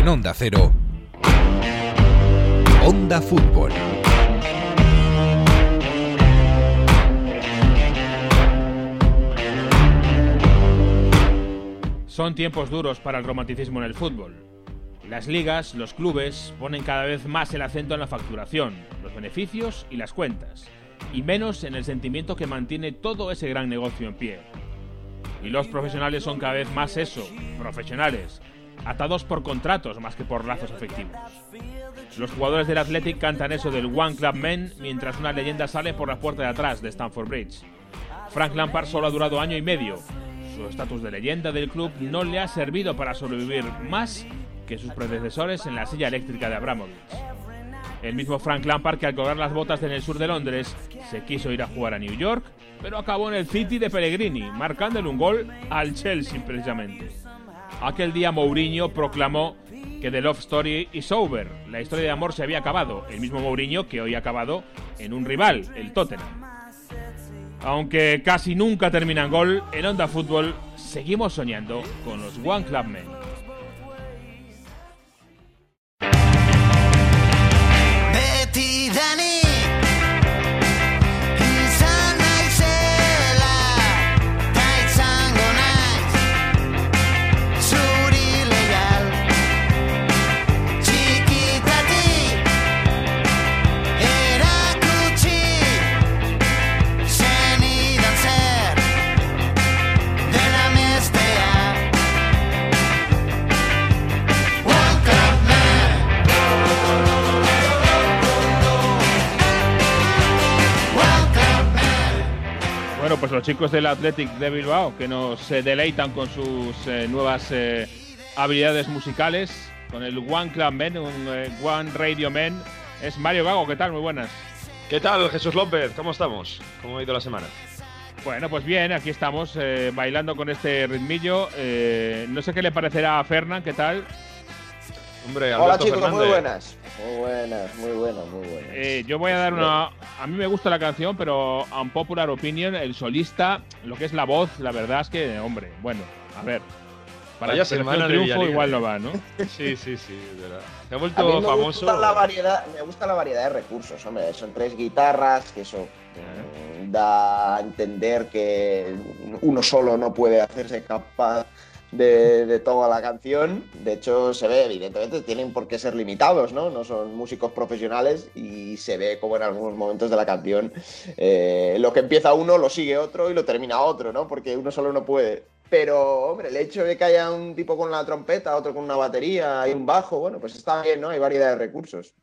En Onda Cero, Onda Fútbol. Son tiempos duros para el romanticismo en el fútbol. Las ligas, los clubes, ponen cada vez más el acento en la facturación, los beneficios y las cuentas, y menos en el sentimiento que mantiene todo ese gran negocio en pie. Y los profesionales son cada vez más eso, profesionales, atados por contratos más que por lazos afectivos. Los jugadores del Athletic cantan eso del One Club Men mientras una leyenda sale por la puerta de atrás de Stamford Bridge. Frank Lampard solo ha durado año y medio. Su estatus de leyenda del club no le ha servido para sobrevivir más que sus predecesores en la silla eléctrica de Abramovich. El mismo Frank Lampard que al colgar las botas en el sur de Londres se quiso ir a jugar a New York, pero acabó en el City de Pellegrini, marcándole un gol al Chelsea precisamente. Aquel día Mourinho proclamó que The Love Story is over, la historia de amor se había acabado, el mismo Mourinho que hoy ha acabado en un rival, el Tottenham. Aunque casi nunca terminan gol, en Onda Fútbol seguimos soñando con los One Club Men. Pues los chicos del Athletic de Bilbao que nos eh, deleitan con sus eh, nuevas eh, habilidades musicales, con el One Club Men, un eh, One Radio Men, es Mario Gago. ¿Qué tal? Muy buenas. ¿Qué tal, Jesús López? ¿Cómo estamos? ¿Cómo ha ido la semana? Bueno, pues bien, aquí estamos eh, bailando con este ritmillo. Eh, no sé qué le parecerá a Fernán, ¿qué tal? Hombre, Hola Alberto chicos, muy buenas. Muy buenas, muy buenas, muy buenas. Eh, yo voy a dar una. A mí me gusta la canción, pero a un popular opinion, el solista, lo que es la voz, la verdad es que, hombre, bueno, a ver. Para Vaya el semana de triunfo igual no va, ¿no? Sí, sí, sí, es verdad. Se ha A mí vuelto me famoso. gusta la variedad, me gusta la variedad de recursos, hombre. Son tres guitarras, que eso mm, da a entender que uno solo no puede hacerse capaz de, toda la canción. De hecho, se ve, evidentemente, tienen por qué ser limitados, ¿no? No son músicos profesionales y se ve como en algunos momentos de la canción eh, lo que empieza uno lo sigue otro y lo termina otro, ¿no? Porque uno solo no puede. Pero, hombre, el hecho de que haya un tipo con la trompeta, otro con una batería y un bajo, bueno, pues está bien, ¿no? Hay variedad de recursos.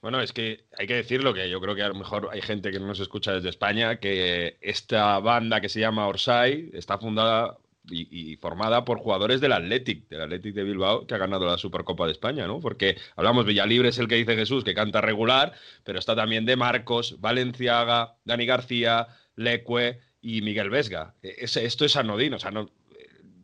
Bueno, es que hay que decirlo que yo creo que a lo mejor hay gente que no nos escucha desde España, que esta banda que se llama Orsay está fundada y, formada por jugadores del Athletic, del Athletic de Bilbao, que ha ganado la Supercopa de España, ¿no? Porque hablamos, Villalibre es el que dice Jesús, que canta regular, pero está también de Marcos, Valenciaga, Dani García, Leque y Miguel Vesga. E- es- esto es anodino, o sea, no,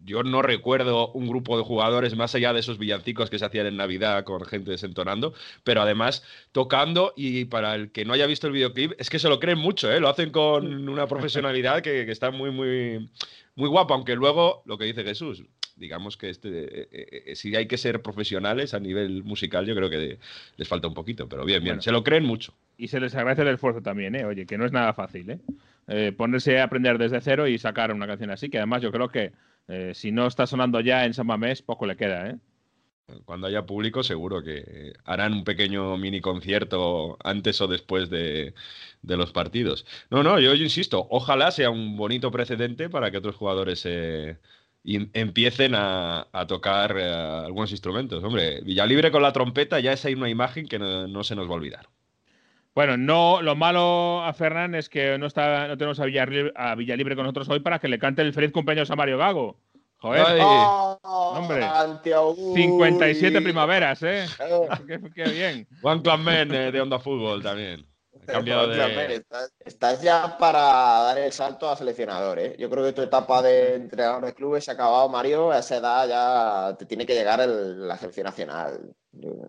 yo no recuerdo un grupo de jugadores más allá de esos villancicos que se hacían en Navidad con gente desentonando, pero además tocando y para el que no haya visto el videoclip, es que se lo creen mucho, ¿eh? lo hacen con una profesionalidad que, que está muy, muy, muy guapa, aunque luego, lo que dice Jesús, digamos que este, eh, eh, eh, si hay que ser profesionales a nivel musical, yo creo que les falta un poquito, pero bien, bien, Bueno. se lo creen mucho. Y se les agradece el esfuerzo también, ¿eh? Oye, que no es nada fácil, ¿eh? Eh, Ponerse a aprender desde cero y sacar una canción así, que además yo creo que eh, si no está sonando ya en San Mamés, poco le queda, ¿eh? Cuando haya público, seguro que harán un pequeño mini concierto antes o después de, los partidos. No, no, yo, insisto, ojalá sea un bonito precedente para que otros jugadores eh, empiecen a, tocar eh, algunos instrumentos. Hombre, Villalibre con la trompeta ya es ahí una imagen que no se nos va a olvidar. Bueno, no, lo malo a Fernán es que no está, no tenemos a Villalibre, a Villalibre con nosotros hoy para que le cante el feliz cumpleaños a Mario Gago. Joder, Ay. ¡Oh, hombre. antiaugurio! 57 primaveras, ¿eh? Qué, qué bien. Juan Clanmen eh, de Onda Fútbol también. Cambiado de... estás, estás ya para dar el salto a seleccionador, ¿eh? Yo creo que tu etapa de entrenador de clubes se ha acabado, Mario. A esa edad ya te tiene que llegar el- la selección nacional.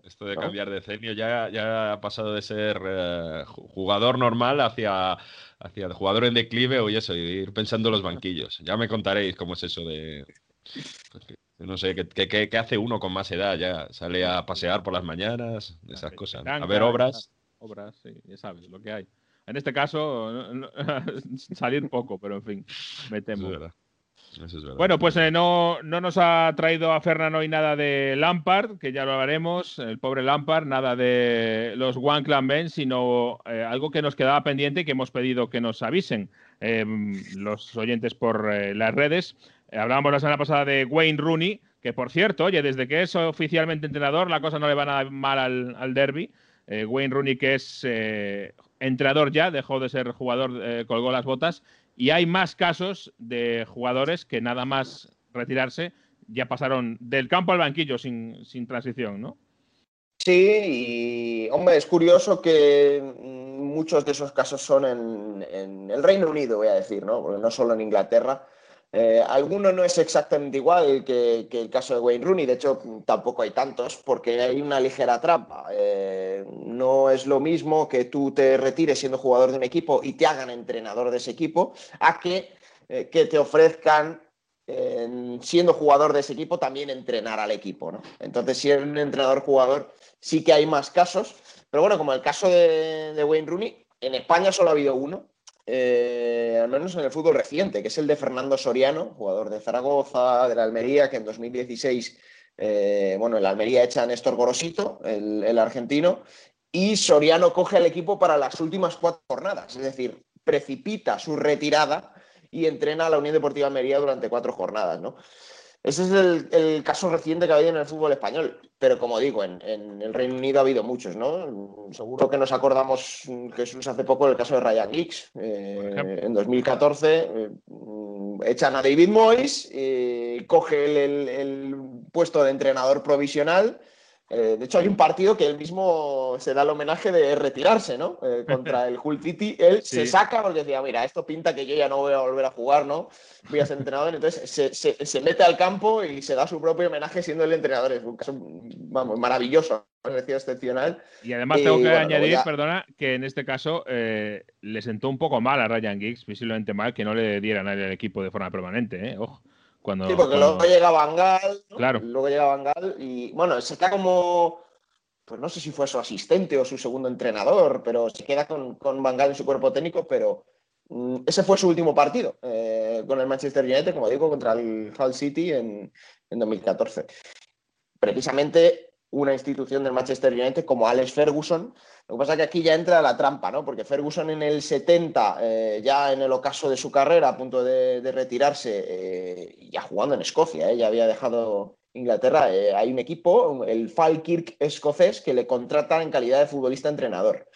Esto de ¿no? cambiar de cenio ya, ya ha pasado de ser eh, ju- jugador normal hacia, hacia jugador en declive o y eso, y ir pensando en los banquillos. Ya me contaréis cómo es eso de. No sé, ¿qué, qué- hace uno con más edad ya? Sale a pasear por las mañanas, esas cosas. A ver obras. Obras, sí, ya sabes lo que hay. En este caso, no- no- salir poco, pero en fin, me temo. es verdad. Bueno, pues eh, no, no nos ha traído a Fernan hoy nada de Lampard, que ya lo hablaremos, el pobre Lampard, nada de los One Clan Men, sino eh, algo que nos quedaba pendiente y que hemos pedido que nos avisen eh, los oyentes por eh, las redes. Hablábamos la semana pasada de Wayne Rooney, que por cierto, oye, desde que es oficialmente entrenador, la cosa no le va nada mal al, al derby. Wayne Rooney, que es entrenador ya, dejó de ser jugador, colgó las botas. Y hay más casos de jugadores que nada más retirarse ya pasaron del campo al banquillo sin, sin transición, ¿no? Sí, y hombre, es curioso que muchos de esos casos son en, en el Reino Unido, voy a decir, ¿no? Porque no solo en Inglaterra. Eh, alguno no es exactamente igual que, el caso de Wayne Rooney, de hecho tampoco hay tantos, porque hay una ligera trampa. Eh, no es lo mismo que tú te retires siendo jugador de un equipo y te hagan entrenador de ese equipo, a que, eh, que te ofrezcan siendo jugador de ese equipo, también entrenar al equipo, ¿no? Entonces, si eres un entrenador-jugador, sí que hay más casos. Pero bueno, como el caso de Wayne Rooney, en España solo ha habido uno, eh, al menos en el fútbol reciente, que es el de Fernando Soriano, jugador de Zaragoza, de la Almería, que en 2016, eh, bueno, el Almería echa a Néstor Gorosito, el, el argentino, y Soriano coge al equipo para las últimas cuatro jornadas, es decir, precipita su retirada y entrena a la Unión Deportiva Almería durante cuatro jornadas, ¿no? Ese es el, el caso reciente que ha habido en el fútbol español. Pero como digo, en, en el Reino Unido ha habido muchos, ¿no? Seguro que nos acordamos, Jesús, hace poco el caso de Ryan Giggs. Eh, en 2014 eh, echan a David Moyes, eh, coge el, el- el puesto de entrenador provisional. Eh, de hecho, hay un partido que él mismo se da el homenaje de retirarse, ¿no? Eh, contra el Hull City. Él Sí. se saca porque decía, mira, esto pinta que yo ya no voy a volver a jugar, ¿no? Voy a ser entrenador. Entonces se, se- se mete al campo y se da su propio homenaje siendo el entrenador. Es un caso, vamos, maravilloso, excepcional. Y además Y tengo que bueno, añadir, ya- perdona, que en este caso eh, le sentó un poco mal a Ryan Giggs, visiblemente mal, que no le dieran al equipo de forma permanente, ¿eh? Ojo. Cuando, Sí, porque cuando- luego llega Van Gaal, ¿no? Claro. Luego llega Van Gaal y, bueno, se queda como, pues no sé si fue su asistente o su segundo entrenador, pero se queda con, con Van Gaal en su cuerpo técnico, pero mm, ese fue su último partido eh, con el Manchester United, como digo, contra el Hull City en, en 2014. Precisamente una institución del Manchester United como Alex Ferguson. Lo que pasa es que aquí ya entra la trampa, ¿no? Porque Ferguson en el 70, eh, ya en el ocaso de su carrera, a punto de, retirarse, eh, ya jugando en Escocia, ¿eh? ya había dejado Inglaterra, hay un equipo, el Falkirk escocés, que le contrata en calidad de futbolista entrenador.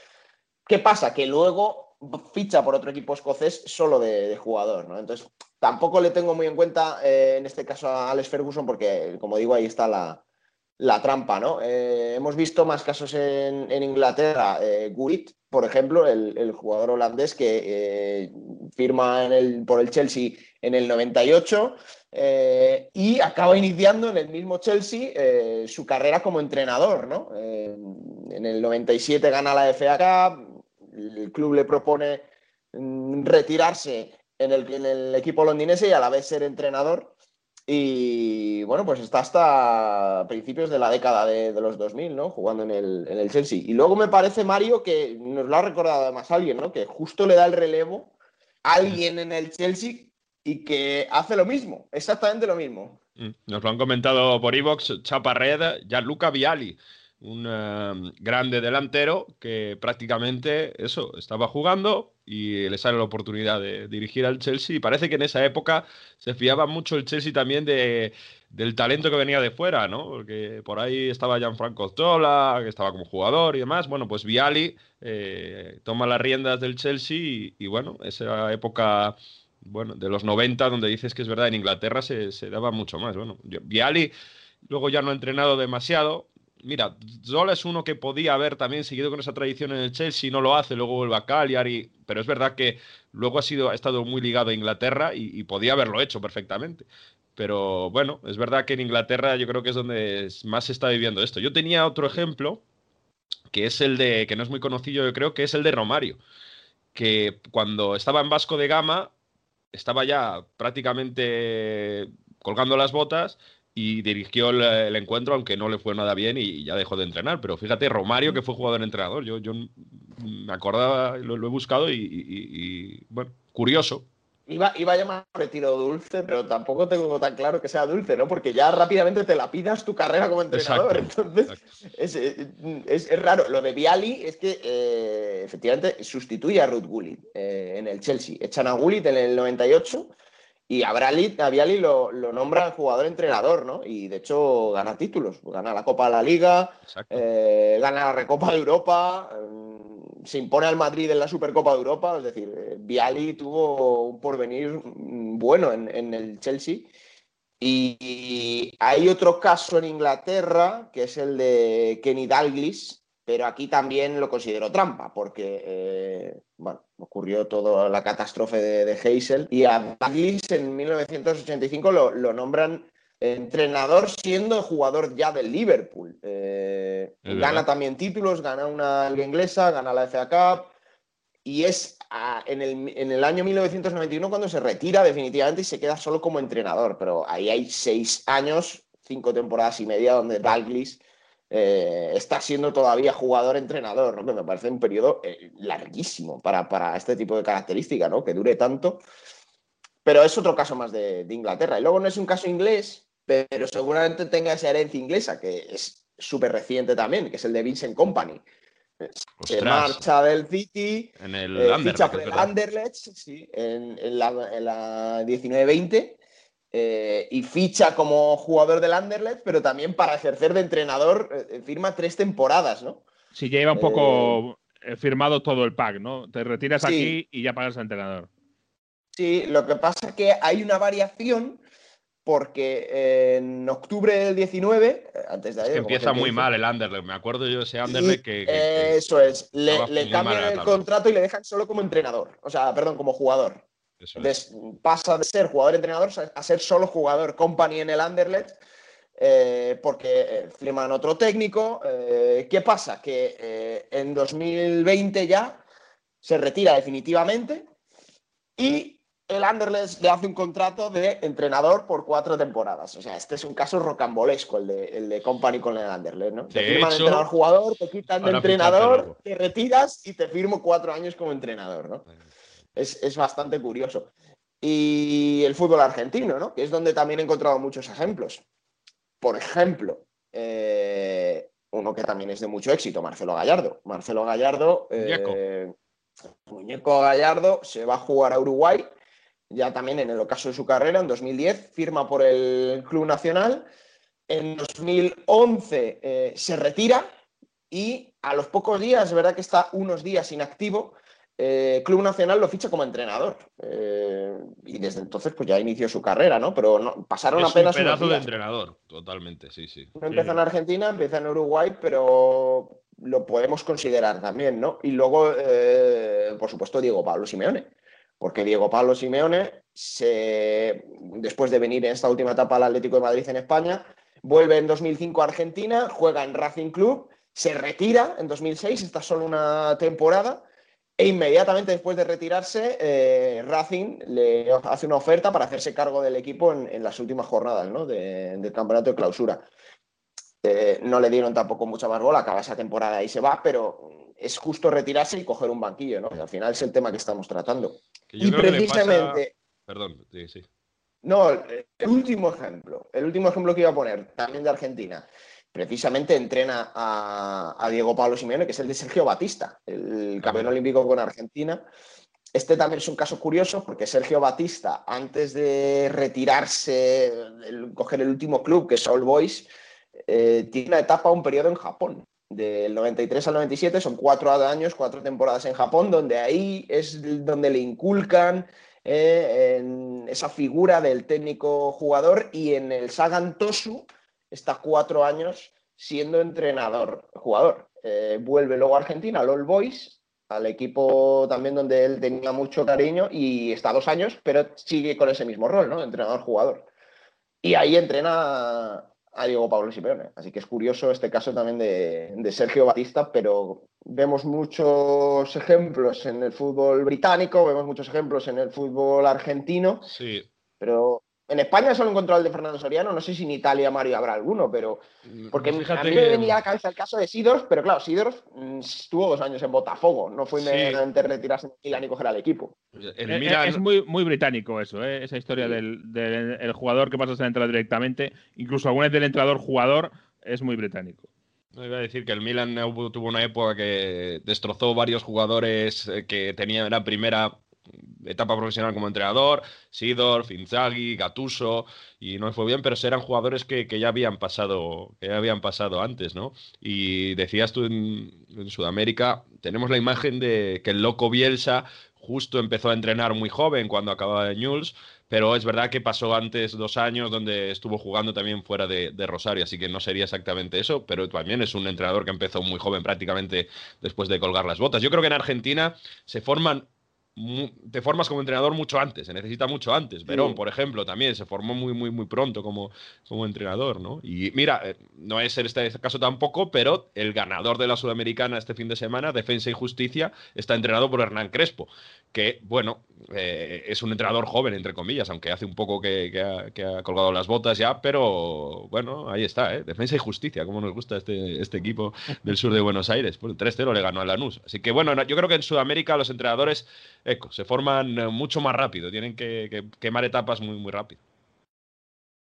¿Qué pasa? Que luego ficha por otro equipo escocés solo de, de jugador, ¿no? Entonces, tampoco le tengo muy en cuenta, en este caso, a Alex Ferguson, porque, como digo, ahí está la, la trampa, ¿no? Eh, hemos visto más casos en, Inglaterra. Eh, por ejemplo, el, jugador holandés que eh, firma por el Chelsea en el 98 eh, y acaba iniciando en el mismo Chelsea su carrera como entrenador, ¿no? En el 97 gana la FA el club le propone mm, retirarse en el, en el equipo londinense y a la vez ser entrenador. Y bueno, pues está hasta principios de la década de, de los 2000, ¿no? Jugando en el, en el Chelsea. Y luego me parece, Mario, que nos lo ha recordado además alguien, ¿no? Que justo le da el relevo a alguien en el Chelsea y que hace lo mismo, exactamente lo mismo. Mm, Nos lo han comentado por Evox, Chaparred, Gianluca Viali, un eh, grande delantero que prácticamente eso, estaba jugando y le sale la oportunidad de dirigir al Chelsea. Y parece que en esa época se fiaba mucho el Chelsea también de, del talento que venía de fuera, ¿no? Porque por ahí estaba Gianfranco Zola, que estaba como jugador y demás. Bueno, pues Viali eh, toma las riendas del Chelsea y, bueno, esa época bueno, de los 90, donde dices que es verdad, en Inglaterra se, se daba mucho más. Bueno, yo- Viali luego ya no ha entrenado demasiado. Mira, Zola es uno que podía haber también seguido con esa tradición en el Chelsea, no lo hace, luego vuelve a Cagliari, pero es verdad que luego ha, sido, ha estado muy ligado a Inglaterra y, y podía haberlo hecho perfectamente. Pero bueno, es verdad que en Inglaterra yo creo que es donde más se está viviendo esto. Yo tenía otro ejemplo, que es el de, que no es muy conocido, yo creo, que es el de Romario, que cuando estaba en Vasco de Gama estaba ya prácticamente colgando las botas y dirigió el, el encuentro, aunque no le fue nada bien y ya dejó de entrenar. Pero fíjate, Romario, que fue jugador-entrenador, yo, yo me acordaba, lo, lo he buscado y, y- y, bueno, curioso. Iba, iba a llamar retiro dulce, pero tampoco tengo tan claro que sea dulce, ¿no? Porque ya rápidamente te la pidas tu carrera como entrenador. Exacto, Entonces, exacto. es, eh, es- es raro. Lo de Viali es que eh, efectivamente sustituye a Ruth Gullit eh, en el Chelsea. Echan a Gullit en el 98 y a, Brali- a Viali lo, lo nombran jugador-entrenador, ¿no? Y de hecho gana títulos. Gana la Copa de la Liga, eh, gana la Recopa de Europa, mm, se impone al Madrid en la Supercopa de Europa, es decir, eh, Viali tuvo un porvenir mm, bueno en, en el Chelsea. Y hay otro caso en Inglaterra, que es el de Kenny Dalglish, pero aquí también lo considero trampa, porque eh, bueno, ocurrió toda la catástrofe de, de Hazel y a Dalglish en 1985 lo, lo nombran entrenador siendo jugador ya del Liverpool. Eh, gana también títulos, gana una liga inglesa, gana la FA Cup y es ah, en, el, en el año 1991 cuando se retira definitivamente y se queda solo como entrenador. Pero ahí hay seis años, cinco temporadas y media donde Dalglish eh, está siendo todavía jugador-entrenador, ¿no? que me parece un periodo eh, larguísimo para, para este tipo de características, ¿no? que dure tanto. Pero es otro caso más de, de Inglaterra. Y luego no es un caso inglés, pero seguramente tenga esa herencia inglesa, que es súper reciente también, que es el de Vincent Company. Se marcha del City, en el eh, Anderlecht, ficha por el. Anderlecht sí, en, en la, en la 19-20 eh, y ficha como jugador del Anderlecht, pero también para ejercer de entrenador eh, firma tres temporadas, ¿no? Si ya iba un poco eh, firmado todo el pack, ¿no? Te retiras Sí. aquí y ya pagas al entrenador. Sí, lo que pasa es que hay una variación porque eh, en octubre del 19, eh, antes de Es ayer, que empieza muy dice, mal el Anderlecht. Me acuerdo yo de ese Anderlecht que, que- que- Eh, Eso es, le, cambian el contrato y le dejan solo como entrenador, o sea, perdón, como jugador. Eso es. Entonces pasa de ser jugador-entrenador a ser solo jugador company en el Anderlecht, eh, porque eh, firman otro técnico. eh, ¿Qué pasa? Que eh, en 2020 ya se retira definitivamente y el Anderlecht le hace un contrato de entrenador por cuatro temporadas. O sea, este es un caso rocambolesco, el de, el de company con el Anderlecht. ¿no? Te De firman hecho, entrenador-jugador, te quitan de entrenador, te retiras y te firmo cuatro años como entrenador. ¿no? Es, es bastante curioso. Y el fútbol argentino, ¿no? Que es donde también he encontrado muchos ejemplos. Por ejemplo, eh, uno que también es de mucho éxito, Marcelo Gallardo. Marcelo Gallardo, eh, muñeco Gallardo, se va a jugar a Uruguay, ya también en el ocaso de su carrera, en 2010, firma por el Club Nacional. En 2011 eh, se retira y a los pocos días, es verdad que está unos días inactivo, eh, Club Nacional lo ficha como entrenador. Eh, y desde entonces pues ya inició su carrera, ¿no? Pero no- pasaron Es apenas un unos pedazo de entrenador, totalmente, sí, sí. No empezó en Argentina, empieza en Uruguay, pero lo podemos considerar también, ¿no? Y luego, eh, por supuesto, Diego Pablo Simeone. Porque Diego Pablo Simeone, se, después de venir en esta última etapa al Atlético de Madrid en España, vuelve en 2005 a Argentina, juega en Racing Club, se retira en 2006, está solo una temporada, e inmediatamente después de retirarse, eh, Racing le hace una oferta para hacerse cargo del equipo en, en las últimas jornadas ¿no? de- del campeonato de clausura. Eh, no le dieron tampoco mucha más bola, acaba esa temporada y se va, pero es justo retirarse y coger un banquillo, ¿no? Al final es el tema que estamos tratando. Que yo y creo que le pasa- precisamente, Perdón, sí, sí. no, el último ejemplo, el último ejemplo que iba a poner, también de Argentina, precisamente entrena a, a Diego Pablo Simeone, que es el de Sergio Batista, el campeón olímpico con Argentina. Este también es un caso curioso porque Sergio Batista, antes de retirarse, el- coger el último club, que es All Boys, eh, tiene una etapa, un periodo en Japón. Del 93 al 97 son cuatro años, cuatro temporadas en Japón, donde ahí es donde le inculcan eh, en esa figura del técnico jugador y en el Sagan Tosu está cuatro años siendo entrenador jugador. Eh, vuelve luego a Argentina, al All Boys, al equipo también donde él tenía mucho cariño y está dos años, pero sigue con ese mismo rol, ¿no? Entrenador jugador. Y ahí entrena a Diego Pablo Simeone. Así que es curioso este caso también de, de Sergio Batista, pero vemos muchos ejemplos en el fútbol británico, vemos muchos ejemplos en el fútbol argentino, Sí, pero En España solo encontró el de Fernando Soriano, no sé si en Italia, Mario, habrá alguno, pero. Porque Mm, Fíjate a mí que- me venía a la cabeza el caso de Sidorf, pero claro, Sidorf mm, estuvo dos años en Botafogo, no fue Sí. inmediatamente retirarse en Milan y coger al equipo. El Eh, Milan- Es muy, muy británico eso, ¿eh? esa historia del, del el jugador que pasa a ser entrenador directamente, incluso alguna vez del entrenador jugador, es muy británico. No, iba a decir que el Milan tuvo una época que destrozó varios jugadores eh, que tenían la primera etapa profesional como entrenador, Sidorf, Inzaghi, Gattuso, y no fue bien, pero eran jugadores que, que ya habían pasado, que ya habían pasado antes, ¿no? Y decías tú en, Sudamérica, tenemos la imagen de que el loco Bielsa justo empezó a entrenar muy joven cuando acababa de Newell's, pero es verdad que pasó antes dos años donde estuvo jugando también fuera de, de Rosario, así que no sería exactamente eso, pero también es un entrenador que empezó muy joven prácticamente después de colgar las botas. Yo creo que en Argentina se forman te formas como entrenador mucho antes, se necesita mucho antes. Verón, por ejemplo, también se formó muy, muy, muy pronto como, como entrenador, ¿no? Y mira, eh, no es este, este caso tampoco, pero el ganador de la Sudamericana este fin de semana, Defensa y Justicia, está entrenado por Hernán Crespo, que, bueno, eh, es un entrenador joven, entre comillas, aunque hace un poco que, ha, que ha colgado las botas ya, pero bueno, ahí está, ¿eh? Defensa y Justicia, como nos gusta este, este equipo del sur de Buenos Aires. Pues 3-0 le ganó a Lanús. Así que, bueno, no- yo creo que en Sudamérica los entrenadores se forman eh, mucho más rápido, tienen que, que quemar etapas muy, muy rápido.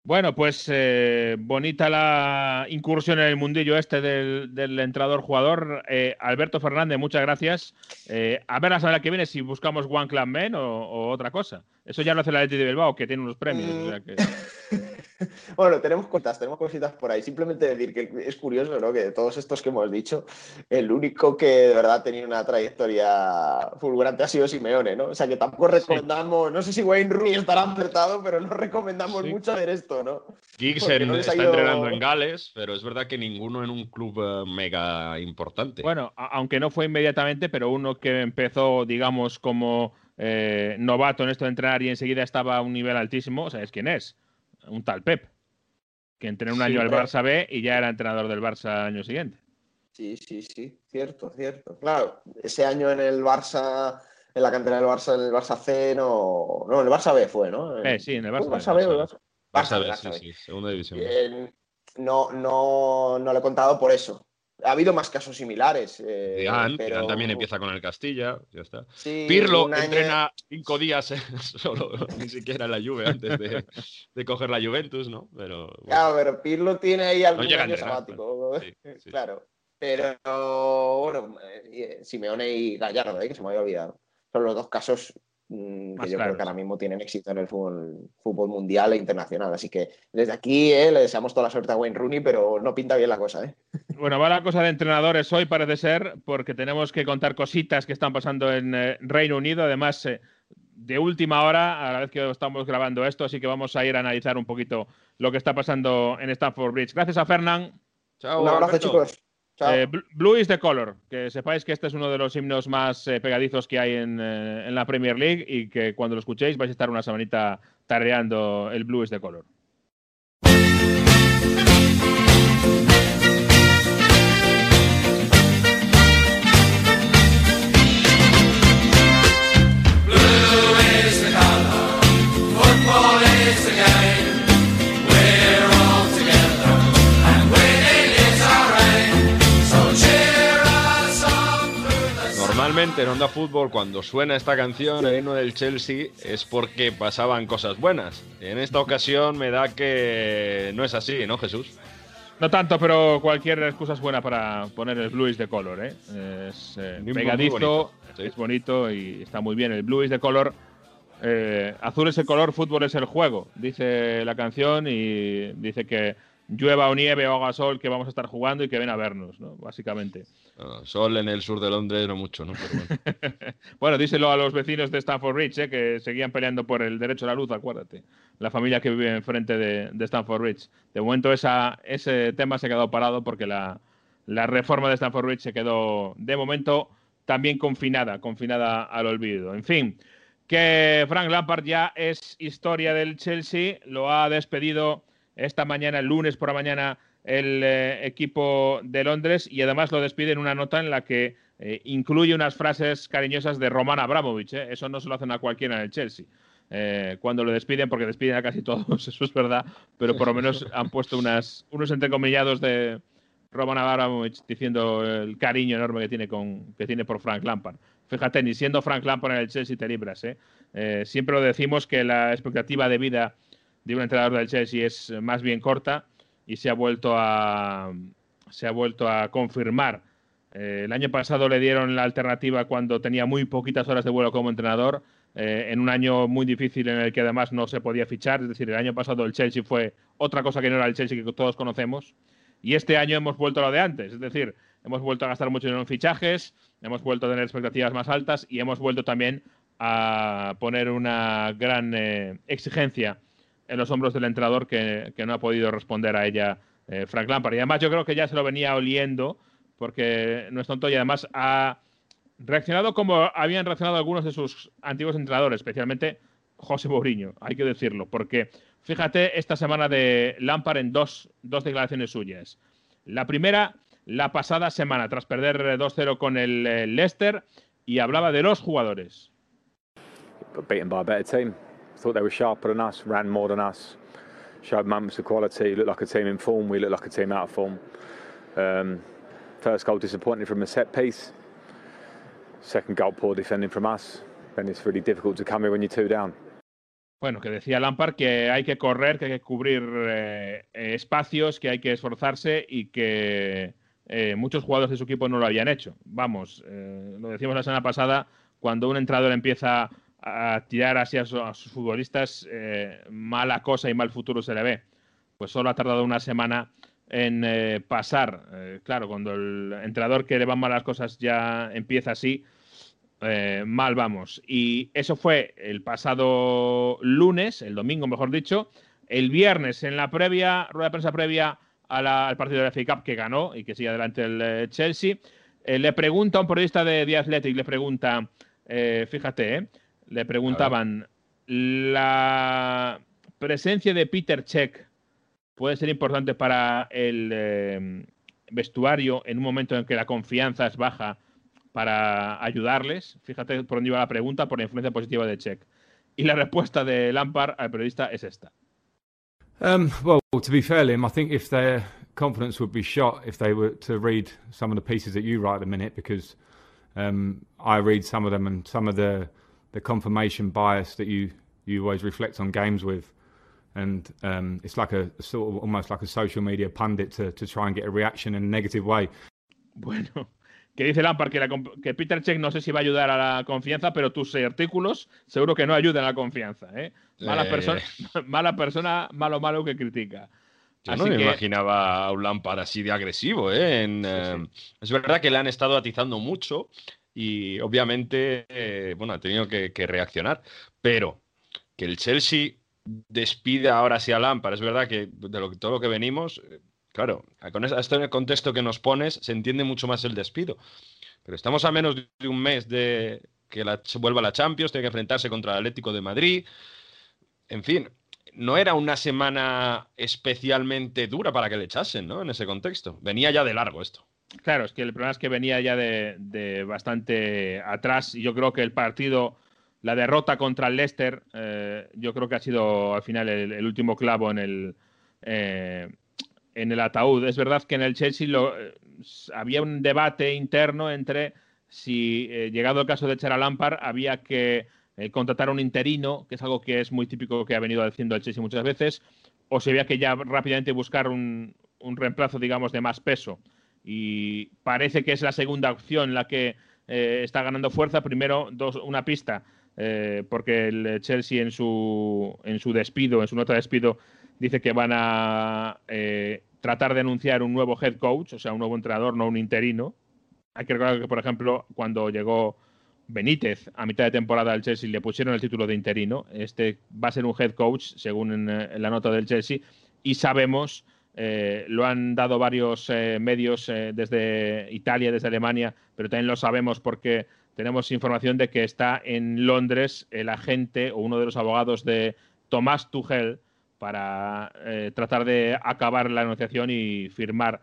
Bueno, pues eh, bonita la incursión en el mundillo este del, del entrenador jugador. Eh, Alberto Fernández, muchas gracias. Eh, a ver la semana que viene si buscamos One o, o otra cosa. Eso ya lo hace la Leti de Bilbao, que tiene unos premios. o sea que- Bueno, tenemos cositas, tenemos cositas por ahí. Simplemente decir que es curioso, ¿no? Que de todos estos que hemos dicho, el único que de verdad ha tenido una trayectoria fulgurante ha sido Simeone, ¿no? O sea que tampoco recomendamos, no sé si Wayne Rooney estará acertado, pero no recomendamos Sí. mucho hacer esto, ¿no? Giggs no está ido- entrenando en Gales, pero es verdad que ninguno en un club eh, mega importante. Bueno, aunque no fue inmediatamente, pero uno que empezó, digamos, como eh, novato en esto de entrenar y enseguida estaba a un nivel altísimo, ¿sabes quién es? Un tal Pep, que entrenó un Sí, año al. Barça B y ya era entrenador del Barça al año siguiente. Sí, sí, sí, cierto, cierto. Claro, ese año en el Barça, en la cantera del Barça, en el Barça C, no, no, en el Barça B fue, ¿no? Eh, sí, en el ¿Fue Barça B, Barça B Barça Barça? Barça, Barça sí, B. sí, segunda división. Eh, no, no, no lo he contado por eso. Ha habido más casos similares. eh, Zidane, pero- Zidane también empieza con el Castilla, ya está. Sí, Pirlo año- entrena cinco días eh, solo, ni siquiera en la Juve antes de, de coger la Juventus, ¿no? Pero bueno. Claro, pero Pirlo tiene ahí algún a año sabático. Sí, sí. Claro. Pero bueno, eh, Simeone y Gallardo, eh, que se me había olvidado. Son los dos casos mm, Más que yo claros. creo que ahora mismo tienen éxito en el fútbol, fútbol mundial e internacional. Así que desde aquí eh, le deseamos toda la suerte a Wayne Rooney, pero no pinta bien la cosa. ¿eh? Bueno, va la cosa de entrenadores hoy, parece ser, porque tenemos que contar cositas que están pasando en eh, Reino Unido. Además, eh, de última hora, a la vez que estamos grabando esto, así que vamos a ir a analizar un poquito lo que está pasando en Stamford Bridge. Gracias a Fernán. Chao, Un abrazo, Alberto. chicos. Eh, Bl- Blue is the color. Que sepáis que este es uno de los himnos más eh, pegadizos que hay en, eh, en la Premier League y que cuando lo escuchéis vais a estar una semanita tarreando el Blue is the color. Normalmente en Onda Fútbol, cuando suena esta canción, el himno del Chelsea, es porque pasaban cosas buenas. En esta ocasión me da que no es así, ¿no, Jesús? No tanto, pero cualquier excusa es buena para poner el Blue is the color. ¿eh? Es eh, pegadizo, bonito, sí. es bonito y está muy bien. El Blue is the color. eh, azul es el color, fútbol es el juego, dice la canción y dice que llueva o nieve o haga sol, que vamos a estar jugando y que ven a vernos, ¿no? básicamente. Ah, sol en el sur de Londres, no mucho, ¿no? Pero bueno. Bueno, díselo a los vecinos de Stanford Bridge, ¿eh? que seguían peleando por el derecho a la luz, acuérdate. La familia que vive enfrente de, de Stanford Bridge. De momento esa, ese tema se ha quedado parado porque la, la reforma de Stanford Bridge se quedó, de momento, también confinada, confinada al olvido. En fin, que Frank Lampard ya es historia del Chelsea, lo ha despedido esta mañana, el lunes por la mañana, el eh, equipo de Londres y además lo despide en una nota en la que eh, incluye unas frases cariñosas de Roman Abramovich. ¿eh? Eso no se lo hacen a cualquiera en el Chelsea. cuando lo despiden, porque despiden a casi todos, eso es verdad, pero por lo menos han puesto unas, unos entrecomillados de Roman Abramovich diciendo el cariño enorme que tiene, que tiene por Frank Lampard. Fíjate, ni siendo Frank Lampard en el Chelsea te libras. siempre lo decimos que la expectativa de vida de un entrenador del Chelsea es más bien corta y se ha vuelto a, se ha vuelto a confirmar. Eh, el año pasado le dieron la alternativa cuando tenía muy poquitas horas de vuelo como entrenador, eh, en un año muy difícil en el que además no se podía fichar. Es decir, el año pasado el Chelsea fue otra cosa que no era el Chelsea que todos conocemos. Y este año hemos vuelto a lo de antes. Es decir, hemos vuelto a gastar mucho dinero en fichajes, hemos vuelto a tener expectativas más altas y hemos vuelto también a poner una gran eh, exigencia en los hombros del entrenador que, que no ha podido responder a ella eh, Frank Lampard. Y además yo creo que ya se lo venía oliendo porque no es tonto y además ha reaccionado como habían reaccionado algunos de sus antiguos entrenadores, especialmente José Mourinho, hay que decirlo, porque fíjate esta semana de Lampard en dos, dos declaraciones suyas. La primera, la pasada semana, tras perder eh, 2-0 con el eh, Leicester, y hablaba de los jugadores. beaten by a better team. Thought they were sharper than us, ran more than us, showed moments of quality, looked like a team in form. We looked like a team out of form. Um, first goal disappointing from a set piece. Second goal poor defending from us. Then it's really difficult to come here when you're two down. Bueno, que decía Lampard que hay que correr, que hay que cubrir eh, eh, espacios, que hay que esforzarse y que eh, muchos jugadores de su equipo no lo habían hecho. Vamos, eh, lo decíamos la semana pasada, cuando un entrenador empieza a tirar hacia sus futbolistas, eh, mala cosa y mal futuro se le ve. Pues solo ha tardado una semana en eh, pasar. Eh, claro, cuando el entrenador que le van mal las cosas ya empieza así, mal vamos. Y eso fue el pasado lunes, el domingo mejor dicho. El viernes, en la previa, rueda de prensa previa al partido de la FA Cup que ganó y que sigue adelante el Chelsea, le pregunta a un periodista de The Athletic, le pregunta, fíjate, eh, le preguntaban, ¿la presencia de Peter Cech puede ser importante para el eh, vestuario en un momento en que la confianza es baja para ayudarles? Fíjate por dónde iba la pregunta, por la influencia positiva de Cech. Y la respuesta de Lampard al periodista es esta. Um, well, to be fair, Liam, I think if their confidence would be shot if they were to read some of the pieces that you write at the minute, because um, I read some of them and some of the the confirmation bias that you you always reflect on games with, and um, it's like a sort of almost like a social media pundit to to try and get a reaction in a negative way. Bueno, que dice Lampard que, la que Peter Cech no sé si va a ayudar a la confianza, pero tus artículos seguro que no ayudan a la confianza. ¿eh? Mala, Eh. persona, mala persona, malo malo que critica. Yo Así no me que- imaginaba a un Lampard así de agresivo, ¿eh? En, eh, Es verdad que le han estado atizando mucho y obviamente, eh, bueno, ha tenido que, reaccionar. Pero que el Chelsea despida ahora sí a Lampard, es verdad que de lo, todo lo que venimos, eh, claro, con es- esto en el contexto que nos pones se entiende mucho más el despido. Pero estamos a menos de un mes de que la, vuelva la Champions, tiene que enfrentarse contra el Atlético de Madrid. En fin, no era una semana especialmente dura para que le echasen, ¿no? En ese contexto. Venía ya de largo esto. Claro, es que el problema es que venía ya de, bastante atrás y yo creo que el partido, la derrota contra el Leicester, eh, yo creo que ha sido al final el, último clavo en el, eh, en el ataúd. Es verdad que en el Chelsea lo, eh, había un debate interno entre si, eh, llegado el caso de echar a Lampard, había que contratar a un interino, que es algo que es muy típico que ha venido haciendo el Chelsea muchas veces, o si había que ya rápidamente buscar un, un reemplazo, digamos, de más peso y parece que es la segunda opción la que eh, está ganando fuerza. Primero, una pista, eh, porque el Chelsea en su, en su despido, en su nota de despido, dice que van a eh, tratar de anunciar un nuevo head coach, o sea, un nuevo entrenador, no un interino. Hay que recordar que, por ejemplo, cuando llegó Benítez a mitad de temporada al Chelsea le pusieron el título de interino. Este va a ser un head coach, según la nota del Chelsea, y sabemos eh, lo han dado varios eh, medios eh, desde Italia, desde Alemania, pero también lo sabemos porque tenemos información de que está en Londres el agente o uno de los abogados de Tomás Tuchel para tratar de acabar la negociación y firmar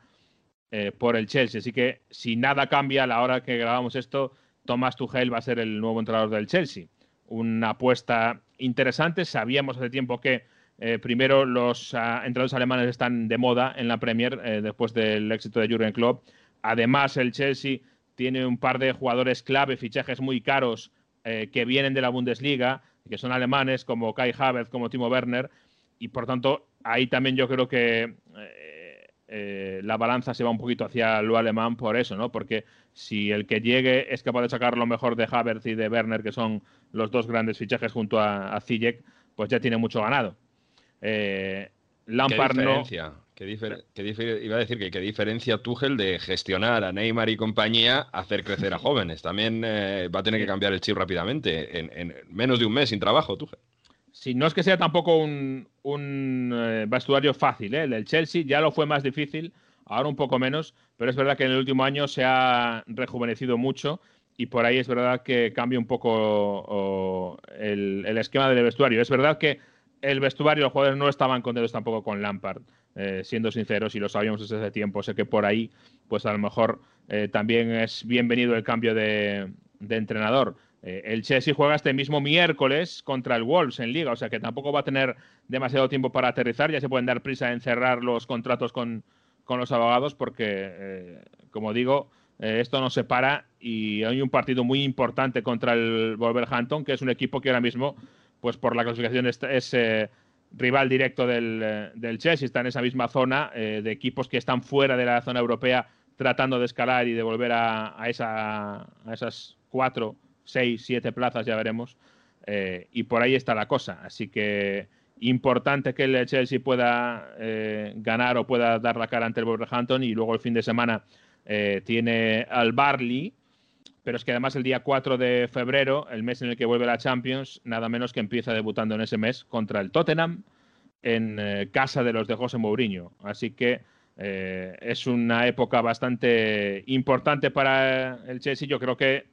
por el Chelsea. Así que si nada cambia a la hora que grabamos esto, Tomás Tuchel va a ser el nuevo entrenador del Chelsea. Una apuesta interesantes. Sabíamos hace tiempo que eh, primero los ah, entrenadores alemanes están de moda en la Premier eh, después del éxito de Jurgen Klopp. Además, el Chelsea tiene un par de jugadores clave, fichajes muy caros eh, que vienen de la Bundesliga, que son alemanes, como Kai Havertz, como Timo Werner, y por tanto ahí también yo creo que la balanza se va un poquito hacia lo alemán por eso, ¿no? Porque si el que llegue es capaz de sacar lo mejor de Havertz y de Werner, que son los dos grandes fichajes junto a, a pues ya tiene mucho ganado. Eh, Lampard ¿Qué no. diferencia? ¿Qué difer- qué difer- iba a decir que qué diferencia Tuchel de gestionar a Neymar y compañía a hacer crecer a jóvenes. También eh, va a tener que cambiar el chip rápidamente. En, en menos de un mes sin trabajo, Tuchel. Sí, no es que sea tampoco un, un, eh, vestuario fácil, ¿eh? El del Chelsea ya lo fue más difícil, ahora un poco menos, pero es verdad que en el último año se ha rejuvenecido mucho y por ahí es verdad que cambia un poco o, el, el esquema del vestuario. Es verdad que el vestuario, los jugadores no estaban contentos tampoco con Lampard, eh, siendo sinceros, y lo sabíamos desde hace tiempo. Sé que por ahí, pues a lo mejor eh, también es bienvenido el cambio de, de entrenador. Eh, el Chelsea juega este mismo miércoles contra el Wolves en Liga, o sea que tampoco va a tener demasiado tiempo para aterrizar. Ya se pueden dar prisa en cerrar los contratos con, los abogados, porque, como digo, esto no se para y hay un partido muy importante contra el Wolverhampton, que es un equipo que ahora mismo, pues por la clasificación es, es, eh, rival directo del, eh, del Chelsea, está en esa misma zona eh, de equipos que están fuera de la zona europea tratando de escalar y de volver a, esa, a esas cuatro, seis, siete plazas, ya veremos. Eh, y por ahí está la cosa. Así que importante que el Chelsea pueda ganar o pueda dar la cara ante el Wolverhampton y luego el fin de semana tiene al Barley, pero es que además el día 4 de febrero, el mes en el que vuelve la Champions, nada menos que empieza debutando en ese mes contra el Tottenham en eh, casa de los de José Mourinho. Así que eh, es una época bastante importante para el Chelsea. Yo creo que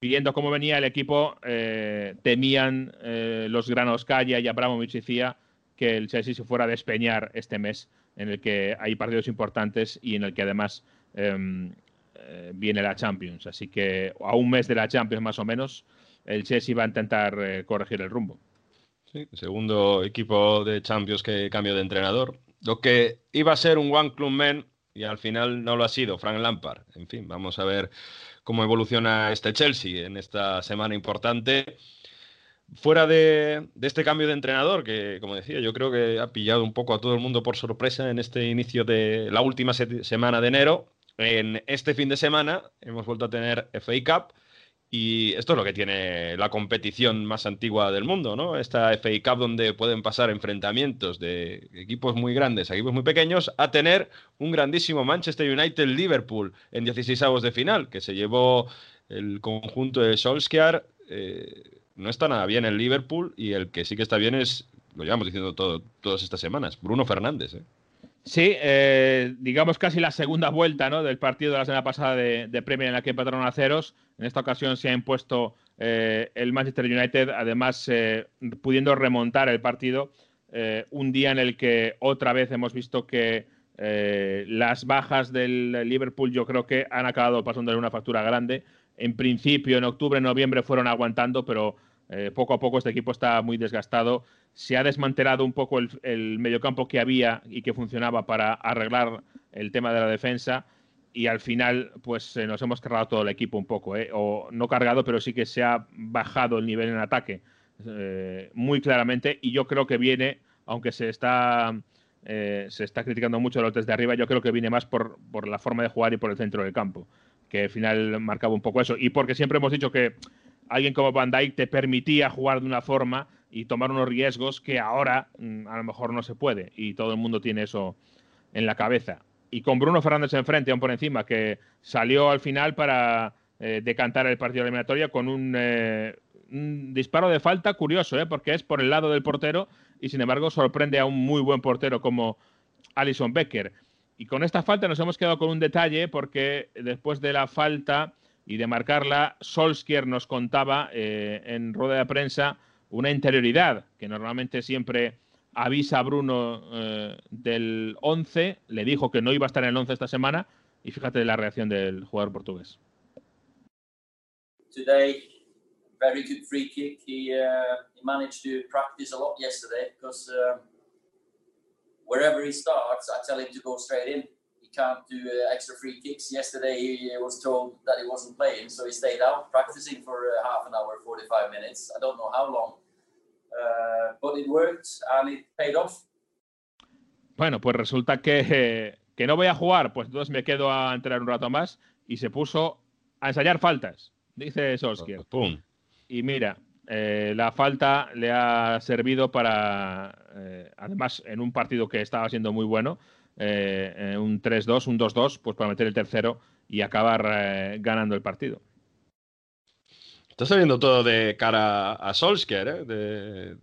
viendo cómo venía el equipo, eh, temían eh, los granos Calla y Abramovich decía que el Chelsea se fuera a despeñar este mes, en el que hay partidos importantes y en el que además em, eh, viene la Champions. Así que a un mes de la Champions más o menos, el Chelsea va a intentar eh, corregir el rumbo. Sí, segundo equipo de Champions que cambio de entrenador. Lo que iba a ser un One Club Man y al final no lo ha sido, Frank Lampard. En fin, vamos a ver cómo evoluciona este Chelsea en esta semana importante. Fuera de, este cambio de entrenador, que como decía, yo creo que ha pillado un poco a todo el mundo por sorpresa en este inicio de la última se semana de enero, en este fin de semana hemos vuelto a tener FA Cup y esto es lo que tiene la competición más antigua del mundo, ¿no? Esta FA Cup donde pueden pasar enfrentamientos de equipos muy grandes a equipos muy pequeños a tener un grandísimo Manchester United-Liverpool en 16 avos de final, que se llevó el conjunto de Solskjaer. Eh, no está nada bien el Liverpool y el que sí que está bien es, lo llevamos diciendo todo, todas estas semanas, Bruno Fernández. ¿eh? Sí, eh, digamos casi la segunda vuelta ¿no? del partido de la semana pasada de, Premier en la que empataron a ceros. En esta ocasión se ha impuesto eh, el Manchester United, además eh, pudiendo remontar el partido. eh, un día en el que otra vez hemos visto que las bajas del Liverpool yo creo que han acabado pasándole una factura grande. En principio, en octubre, noviembre fueron aguantando, pero eh, poco a poco este equipo está muy desgastado. Se ha desmantelado un poco el, el mediocampo que había y que funcionaba para arreglar el tema de la defensa y al final pues eh, nos hemos cargado todo el equipo un poco, ¿eh? o no cargado, pero sí que se ha bajado el nivel en ataque muy claramente y yo creo que viene, aunque se está, se está criticando mucho los desde arriba, yo creo que viene más por, por la forma de jugar y por el centro del campo, que al final marcaba un poco eso y porque siempre hemos dicho que alguien como Van Dijk te permitía jugar de una forma y tomar unos riesgos que ahora mm, a lo mejor no se puede y todo el mundo tiene eso en la cabeza. Y con Bruno Fernández enfrente, aún por encima, que salió al final para eh, decantar el partido de con un, eh, un, disparo de falta curioso, ¿eh? porque es por el lado del portero y sin embargo sorprende a un muy buen portero como Alison Becker. Y con esta falta nos hemos quedado con un detalle porque después de la falta y de marcarla, Solskjaer nos contaba eh, en rueda de prensa una interioridad que normalmente siempre avisa a Bruno eh, del 11, le dijo que no iba a estar en el 11 esta semana y fíjate la reacción del jugador portugués. Today very good free kick. He uh, he managed to practice a lot yesterday because um, wherever he starts, I tell him to go straight in. He can't do uh, extra free kicks. Yesterday he was told that he wasn't playing, so he stayed out practicing for uh, half an hour, 45 minutes. I don't know how long, uh, but it worked and it paid off. Bueno, pues resulta que, que no voy a jugar, pues entonces me quedo a entrenar un rato más y se puso a ensayar faltas, dice Solskjaer. Pum. Y mira, eh, la falta le ha servido para, eh, además, en un partido que estaba siendo muy bueno, eh, eh, un 3-2, un 2-2, pues para meter el tercero y acabar eh, ganando el partido. Está saliendo todo de cara a Solskjaer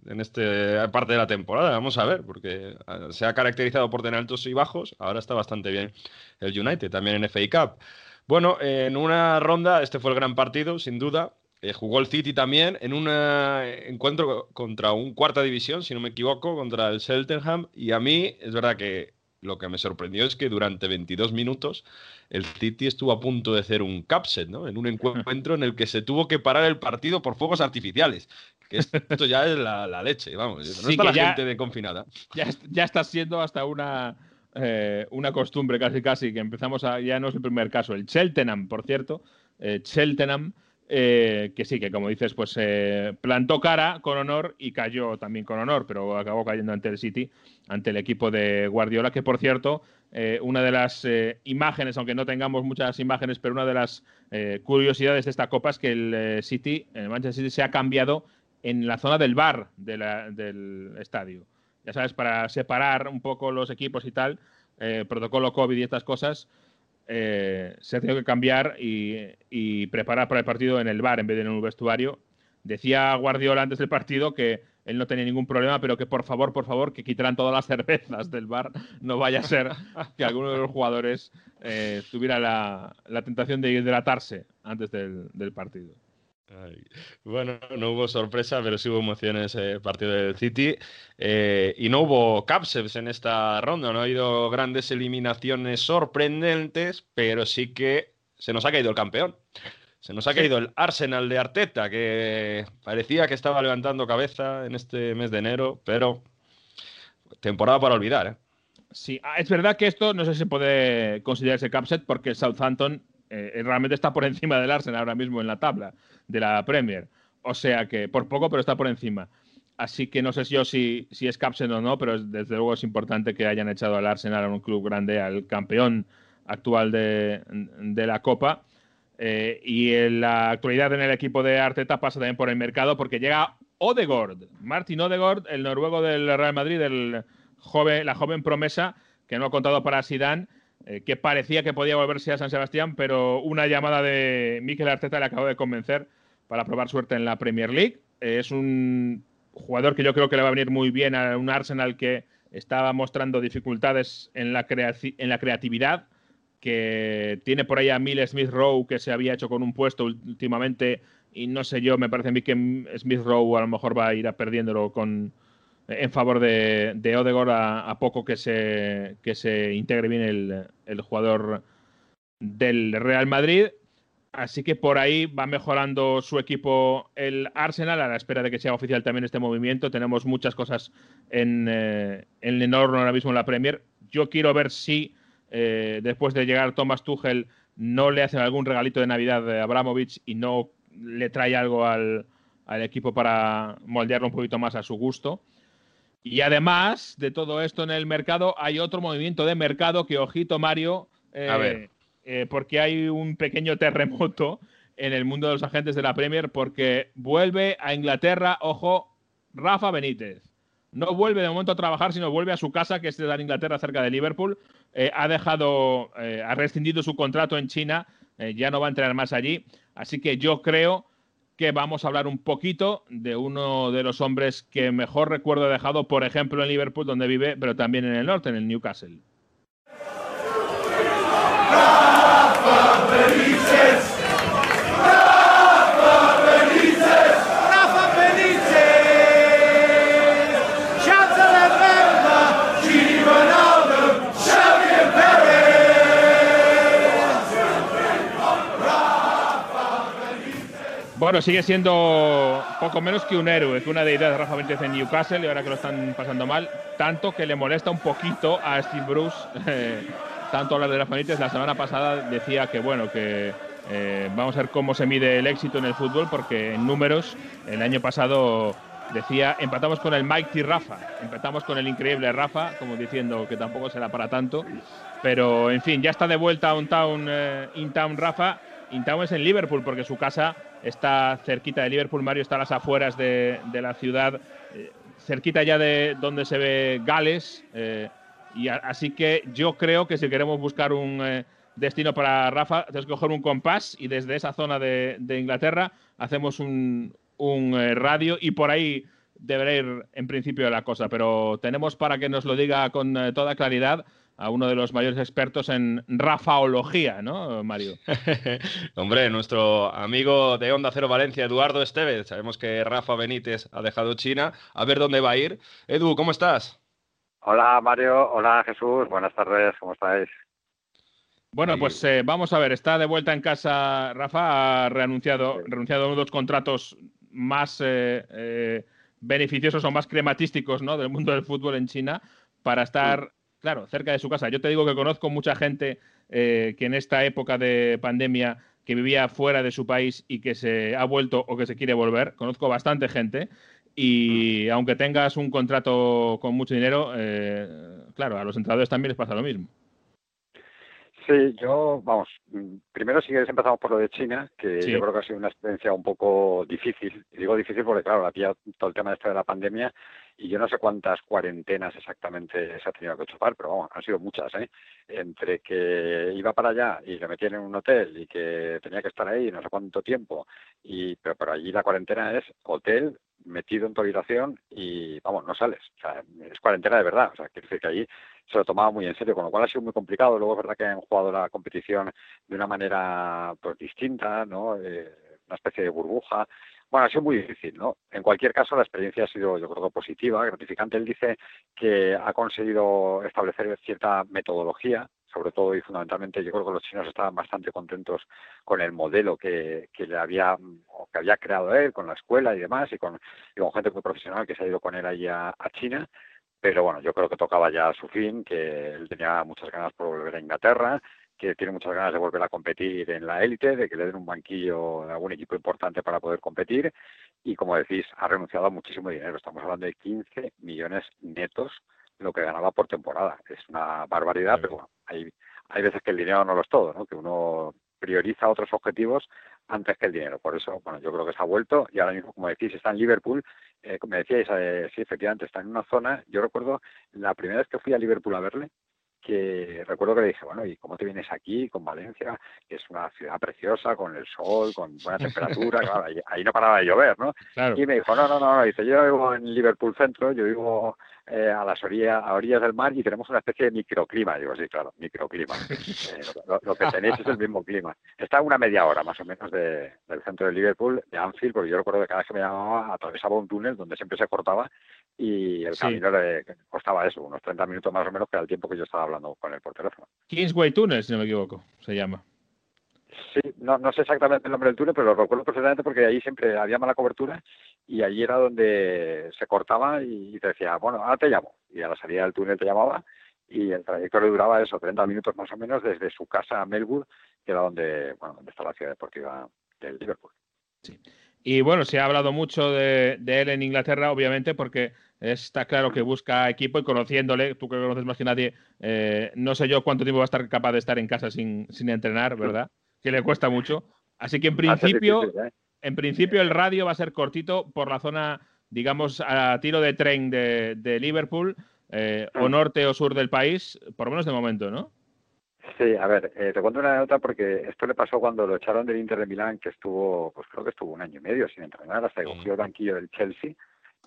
en esta parte de la temporada. Vamos a ver, porque ah, se ha caracterizado por tener altos y bajos. Ahora está bastante bien el United, también en FA Cup. Bueno, en una ronda, este fue el gran partido, sin duda. Jugó el City también en un encuentro contra un cuarta división, si no me equivoco, contra el Cheltenham. Y a mí, es verdad que lo que me sorprendió es que durante 22 minutos el City estuvo a punto de hacer un capset, ¿no? En un encuentro en el que se tuvo que parar el partido por fuegos artificiales. Que esto ya es la, la leche, vamos. No Sí, está que la ya- gente de confinada. Ya está siendo hasta una, eh, una costumbre casi casi, que empezamos a, ya no es el primer caso. El Cheltenham, por cierto, eh, Cheltenham, eh, que sí, que como dices, pues eh, plantó cara con honor y cayó también con honor, pero acabó cayendo ante el City, ante el equipo de Guardiola, que por cierto, eh, una de las imágenes, aunque no tengamos muchas imágenes, pero una de las curiosidades de esta copa es que el City, el Manchester City, se ha cambiado en la zona del bar del estadio. Ya sabes, para separar un poco los equipos y tal, protocolo COVID y estas cosas, eh, se ha tenido que cambiar y, preparar para el partido en el bar en vez de en un vestuario. Decía Guardiola antes del partido que él no tenía ningún problema, pero que por favor, por favor, que quitaran todas las cervezas del bar. No vaya a ser que alguno de los jugadores eh, tuviera la, tentación de hidratarse antes del partido. Ay, Bueno, no hubo sorpresa, pero sí hubo emoción en ese partido del City. Eh, y no hubo capseps en esta ronda, no ha habido grandes eliminaciones sorprendentes, pero sí que se nos ha caído el campeón. Se nos ha caído el Arsenal de Arteta, que parecía que estaba levantando cabeza en este mes de enero, pero temporada para olvidar. ¿eh? Sí, ah, es verdad que esto no sé si puede considerarse capset porque Southampton eh, realmente está por encima del Arsenal ahora mismo en la tabla de la Premier. O sea que por poco, pero está por encima. Así que no sé yo si, si es capset o no, pero es- desde luego es importante que hayan echado al Arsenal a un club grande, al campeón actual de, la Copa. Eh, y en la actualidad en el equipo de Arteta pasa también por el mercado porque llega Odegaard, Martin Odegaard, el noruego del Real Madrid, el joven, la joven promesa que no ha contado para Sidán, que parecía que podía volverse a San Sebastián, pero una llamada de Mikel Arteta le acabó de convencer para probar suerte en la Premier League. Eh, es un jugador que yo creo que le va a venir muy bien a un Arsenal que estaba mostrando dificultades en la, creaci- en la creatividad que tiene por ahí a Mill Smith Rowe que se había hecho con un puesto últimamente y no sé yo, me parece a mí que Smith Rowe a lo mejor va a ir a perdiéndolo con, en favor de, de Odegaard a, a poco que se, que se integre bien el, el jugador del Real Madrid. Así que por ahí va mejorando su equipo el Arsenal a la espera de que sea oficial también este movimiento. Tenemos muchas cosas en, eh, en el horno ahora mismo en la Premier. Yo quiero ver si eh, después de llegar Thomas Tuchel no le hacen algún regalito de Navidad de Abramovich y no le trae algo al, al equipo para moldearlo un poquito más a su gusto. Y además de todo esto en el mercado, hay otro movimiento de mercado que, ojito, Mario, eh, A ver. eh, porque hay un pequeño terremoto en el mundo de los agentes de la Premier, porque vuelve a Inglaterra, ojo, Rafa Benítez. No vuelve de momento a trabajar, sino vuelve a su casa, que es de Inglaterra, cerca de Liverpool. Eh, ha dejado, ha rescindido su contrato en China, ya no va a entrenar más allí. Así que yo creo que vamos a hablar un poquito de uno de los hombres que mejor recuerdo he dejado, por ejemplo, en Liverpool, donde vive, pero también en el norte, en el Newcastle. Bueno, sigue siendo poco menos que un héroe, que una deidad de Rafa Benítez en Newcastle y ahora que lo están pasando mal, tanto que le molesta un poquito a Steve Bruce, eh, tanto hablar de Rafa Benítez. La semana pasada decía que, bueno, que eh, vamos a ver cómo se mide el éxito en el fútbol, porque en números, el año pasado decía, empatamos con el Mighty Rafa, empatamos con el increíble Rafa, como diciendo que tampoco será para tanto, pero en fin, ya está de vuelta a un town, eh, in town Rafa. In town es en Liverpool, porque su casa está cerquita de Liverpool, Mario está a las afueras de, de la ciudad, eh, cerquita ya de donde se ve Gales, eh, y a, así que yo creo que si queremos buscar un eh, destino para Rafa, que coger un compás y desde esa zona de, de Inglaterra hacemos un, un eh, radio y por ahí deberá ir en principio la cosa, pero tenemos para que nos lo diga con eh, toda claridad a uno de los mayores expertos en rafaología, ¿no, Mario? Hombre, nuestro amigo de Onda Cero Valencia, Eduardo Estevez. Sabemos que Rafa Benítez ha dejado China. A ver dónde va a ir. Edu, ¿cómo estás? Hola Mario, hola Jesús, buenas tardes, ¿cómo estáis? Bueno, pues eh, vamos a ver, está de vuelta en casa Rafa, ha reanunciado, renunciado a uno de los contratos más eh, eh, beneficiosos o más crematísticos ¿no? del mundo del fútbol en China para estar, claro, cerca de su casa. Yo te digo que conozco mucha gente eh, que en esta época de pandemia que vivía fuera de su país y que se ha vuelto o que se quiere volver. Conozco bastante gente y aunque tengas un contrato con mucho dinero, eh, claro, a los entrenadores también les pasa lo mismo. Sí, yo, vamos, primero si quieres empezamos por lo de China, que Sí. yo creo que ha sido una experiencia un poco difícil. Y digo difícil porque, claro, había todo el tema este de la pandemia y yo no sé cuántas cuarentenas exactamente se ha tenido que chupar, pero vamos, han sido muchas, ¿eh? Entre que iba para allá y le metían en un hotel y que tenía que estar ahí no sé cuánto tiempo, y pero, pero allí la cuarentena es hotel, metido en tu habitación y, vamos, no sales. O sea, es cuarentena de verdad. O sea, quiere decir que allí se lo tomaba muy en serio, con lo cual ha sido muy complicado. Luego es verdad que han jugado la competición de una manera pues distinta, ¿no? Eh, una especie de burbuja. Bueno, ha sido muy difícil, ¿no? En cualquier caso, la experiencia ha sido, yo creo, positiva, gratificante. Él dice que ha conseguido establecer cierta metodología, sobre todo y fundamentalmente, yo creo que los chinos estaban bastante contentos con el modelo que, que le había, que había creado él, con la escuela y demás, y con, y con gente muy profesional que se ha ido con él ahí a, a China pero bueno, yo creo que tocaba ya su fin, que él tenía muchas ganas por volver a Inglaterra, que tiene muchas ganas de volver a competir en la élite, de que le den un banquillo de algún equipo importante para poder competir y como decís, ha renunciado a muchísimo dinero, estamos hablando de 15 millones netos lo que ganaba por temporada, es una barbaridad, pero bueno, hay, hay veces que el dinero no lo es todo, ¿no? que uno prioriza otros objetivos antes que el dinero. Por eso, bueno, yo creo que se ha vuelto y ahora mismo, como decís, está en Liverpool. Eh, como decíais, eh, sí, efectivamente, está en una zona. Yo recuerdo la primera vez que fui a Liverpool a verle, que recuerdo que le dije, bueno, ¿y cómo te vienes aquí con Valencia, que es una ciudad preciosa, con el sol, con buena temperatura? claro, ahí, ahí no paraba de llover, ¿no? Claro. Y me dijo, no, no, no, no, dice, yo vivo en Liverpool Centro, yo vivo eh, a las orillas, a orillas del mar y tenemos una especie de microclima. Digo, sí, claro, microclima. Eh, lo, lo que tenéis es el mismo clima. Está a una media hora más o menos de, del centro de Liverpool, de Anfield, porque yo recuerdo que cada vez que me llamaba atravesaba un túnel donde siempre se cortaba y el Sí. camino le costaba eso, unos 30 minutos más o menos, que era el tiempo que yo estaba hablando con él por teléfono. Kingsway Tunnel, si no me equivoco, se llama. Sí, no, no sé exactamente el nombre del túnel, pero lo recuerdo perfectamente porque ahí siempre había mala cobertura y allí era donde se cortaba y te decía, bueno, ahora te llamo. Y a la salida del túnel te llamaba y el trayecto le duraba eso, 30 minutos más o menos desde su casa a Melbourne, que era donde, bueno, donde está la ciudad deportiva del Liverpool. Y bueno, se ha hablado mucho de, de él en Inglaterra, obviamente, porque está claro que busca equipo y conociéndole, tú que lo conoces más que nadie, eh, no sé yo cuánto tiempo va a estar capaz de estar en casa sin, sin entrenar, ¿verdad? Que le cuesta mucho. Así que en principio, difícil, ¿eh? en principio el radio va a ser cortito por la zona, digamos, a tiro de tren de, de Liverpool, eh, o norte o sur del país, por lo menos de momento, ¿no? Sí, a ver, eh, te cuento una anécdota porque esto le pasó cuando lo echaron del Inter de Milán, que estuvo, pues creo que estuvo un año y medio sin entrenar, hasta que cogió el banquillo del Chelsea.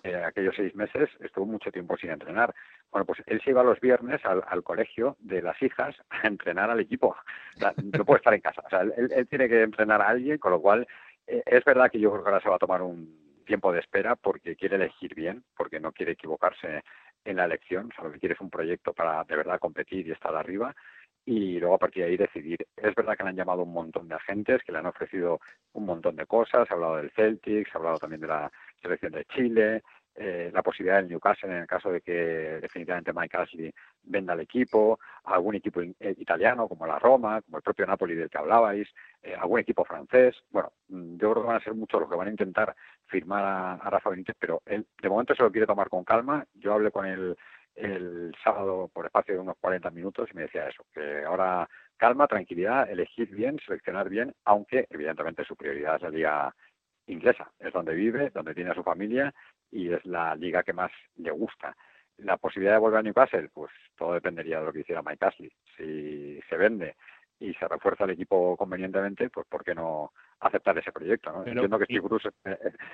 Eh, aquellos seis meses estuvo mucho tiempo sin entrenar. Bueno, pues él se iba los viernes al, al colegio de las hijas a entrenar al equipo. O sea, no puede estar en casa. O sea, él, él tiene que entrenar a alguien, con lo cual eh, es verdad que yo creo que ahora se va a tomar un tiempo de espera porque quiere elegir bien, porque no quiere equivocarse en la elección. O sea, lo que quiere es un proyecto para de verdad competir y estar arriba y luego a partir de ahí decidir. Es verdad que le han llamado un montón de agentes, que le han ofrecido un montón de cosas, se ha hablado del Celtic, se ha hablado también de la selección de Chile, eh, la posibilidad del Newcastle en el caso de que definitivamente Mike Ashley venda el equipo, algún equipo eh, italiano como la Roma, como el propio Napoli del que hablabais, eh, algún equipo francés. Bueno, mm, yo creo que van a ser muchos los que van a intentar firmar a, Rafa Benítez, pero él de momento se lo quiere tomar con calma. Yo hablé con él el sábado por espacio de unos 40 minutos y me decía eso, que ahora calma, tranquilidad, elegir bien, seleccionar bien, aunque evidentemente su prioridad es la liga inglesa, es donde vive, donde tiene a su familia y es la liga que más le gusta. La posibilidad de volver a Newcastle, pues todo dependería de lo que hiciera Mike Ashley. Si se vende y se refuerza el equipo convenientemente, pues ¿por qué no aceptar ese proyecto? ¿no? entiendo que Steve Bruce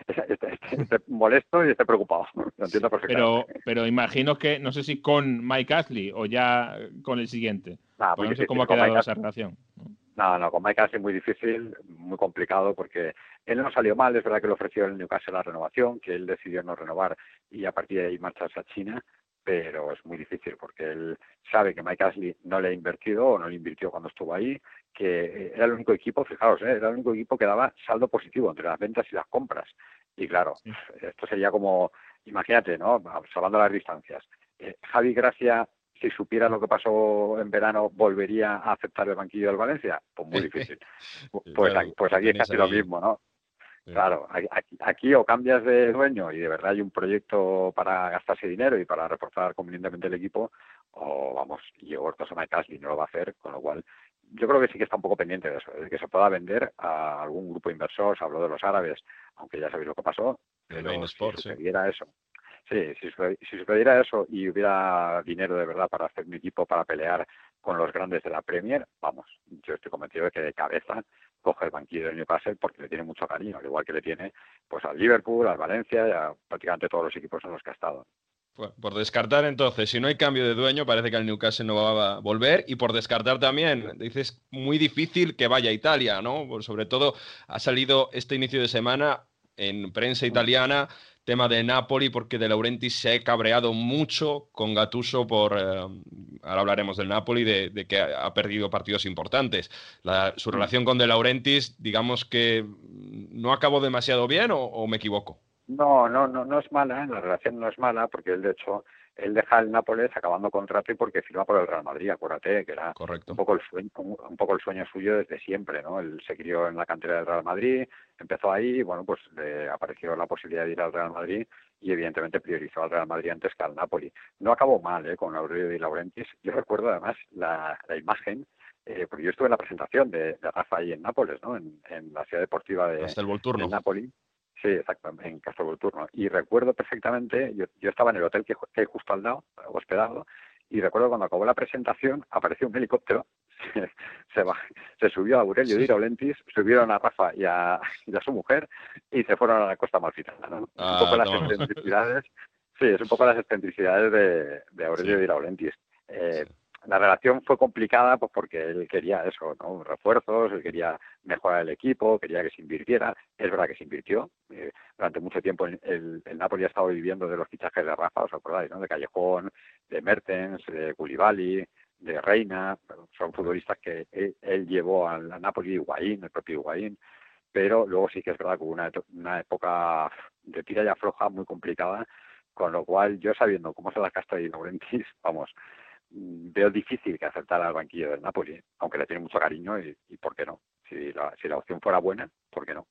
esté, molesto y esté preocupado. Lo entiendo perfectamente. Pero, pero imagino que, no sé si con Mike Ashley o ya con el siguiente. Pues no sé cómo ha quedado esa relación. No, no, con Mike Ashley muy difícil, muy complicado, porque él no salió mal, es verdad que le ofreció el Newcastle la renovación, que él decidió no renovar y a partir de ahí marcharse a China, pero es muy difícil porque él sabe que Mike Ashley no le ha invertido o no le invirtió cuando estuvo ahí, que era el único equipo, fijaos, ¿eh? era el único equipo que daba saldo positivo entre las ventas y las compras. Y claro, esto sería como, imagínate, ¿no? Salvando las distancias. Eh, Javi Gracia si supiera lo que pasó en verano, ¿volvería a aceptar el banquillo del Valencia? Pues muy difícil. Pues, aquí, pues aquí es casi lo mismo, ¿no? Claro, aquí, o cambias de dueño y de verdad hay un proyecto para gastarse dinero y para reforzar convenientemente el equipo, o vamos, y Hortos o Casli no lo va a hacer, con lo cual yo creo que sí que está un poco pendiente de eso, de que se pueda vender a algún grupo inversor, se habló de los árabes, aunque ya sabéis lo que pasó, pero si sucediera eso, Sí, si, si sucediera eso y hubiera dinero de verdad para hacer mi equipo para pelear con los grandes de la Premier, vamos, yo estoy convencido de que de cabeza coge el banquillo del Newcastle porque le tiene mucho cariño, al igual que le tiene pues al Liverpool, al Valencia y a prácticamente todos los equipos en los que ha estado. Por descartar entonces, si no hay cambio de dueño, parece que el Newcastle no va a volver. Y por descartar también, dices, muy difícil que vaya a Italia, ¿no? sobre todo ha salido este inicio de semana en prensa italiana tema de Napoli, porque De Laurentiis se ha cabreado mucho con Gattuso por, eh, ahora hablaremos del Napoli, de, que ha perdido partidos importantes. su mm. relación con De Laurentiis, digamos que no acabó demasiado bien o, me equivoco. No, no, no, no es mala, la relación no es mala, porque él de hecho él deja el Nápoles acabando contrato y porque firma por el Real Madrid, acuérdate, que era un poco el sueño, un poco el sueño suyo desde siempre, ¿no? Él se crió en la cantera del Real Madrid, empezó ahí, y bueno, pues le apareció la posibilidad de ir al Real Madrid y evidentemente priorizó al Real Madrid antes que al Napoli. No acabó mal, ¿eh? Con Aurelio Di Laurentiis. Yo recuerdo además la, la imagen eh, porque yo estuve en la presentación de, de Rafa ahí en Nápoles, ¿no? En, la ciudad deportiva de, de Nápoles. Sí, exacto, en Castro Turno. Y recuerdo perfectamente, yo, yo estaba en el hotel que, hay justo al lado, hospedado, y recuerdo cuando acabó la presentación, apareció un helicóptero, se, se, subió a Aurelio sí. Laurentis, subieron a Rafa y a, su mujer y se fueron a la costa malfitana. ¿no? un ah, poco las excentricidades, sí, es un poco las excentricidades de, de Aurelio sí. Laurentis. Eh, la relación fue complicada pues porque él quería eso, ¿no? refuerzos, él quería mejorar el equipo, quería que se invirtiera. Es verdad que se invirtió. Eh, durante mucho tiempo el, el, Napoli ha estado viviendo de los fichajes de Rafa, ¿os acordáis? ¿no? De Callejón, de Mertens, de Koulibaly, de Reina. Son futbolistas que él, llevó al, Napoli, Higuaín, el propio Higuaín. Pero luego sí que es verdad que hubo una, una época de tira y afloja muy complicada, con lo cual yo sabiendo cómo se la casta de Laurentis, vamos, veo difícil que aceptara al banquillo del Napoli, aunque le tiene mucho cariño y, ¿por qué no? Si la, si la, opción fuera buena, ¿por qué no?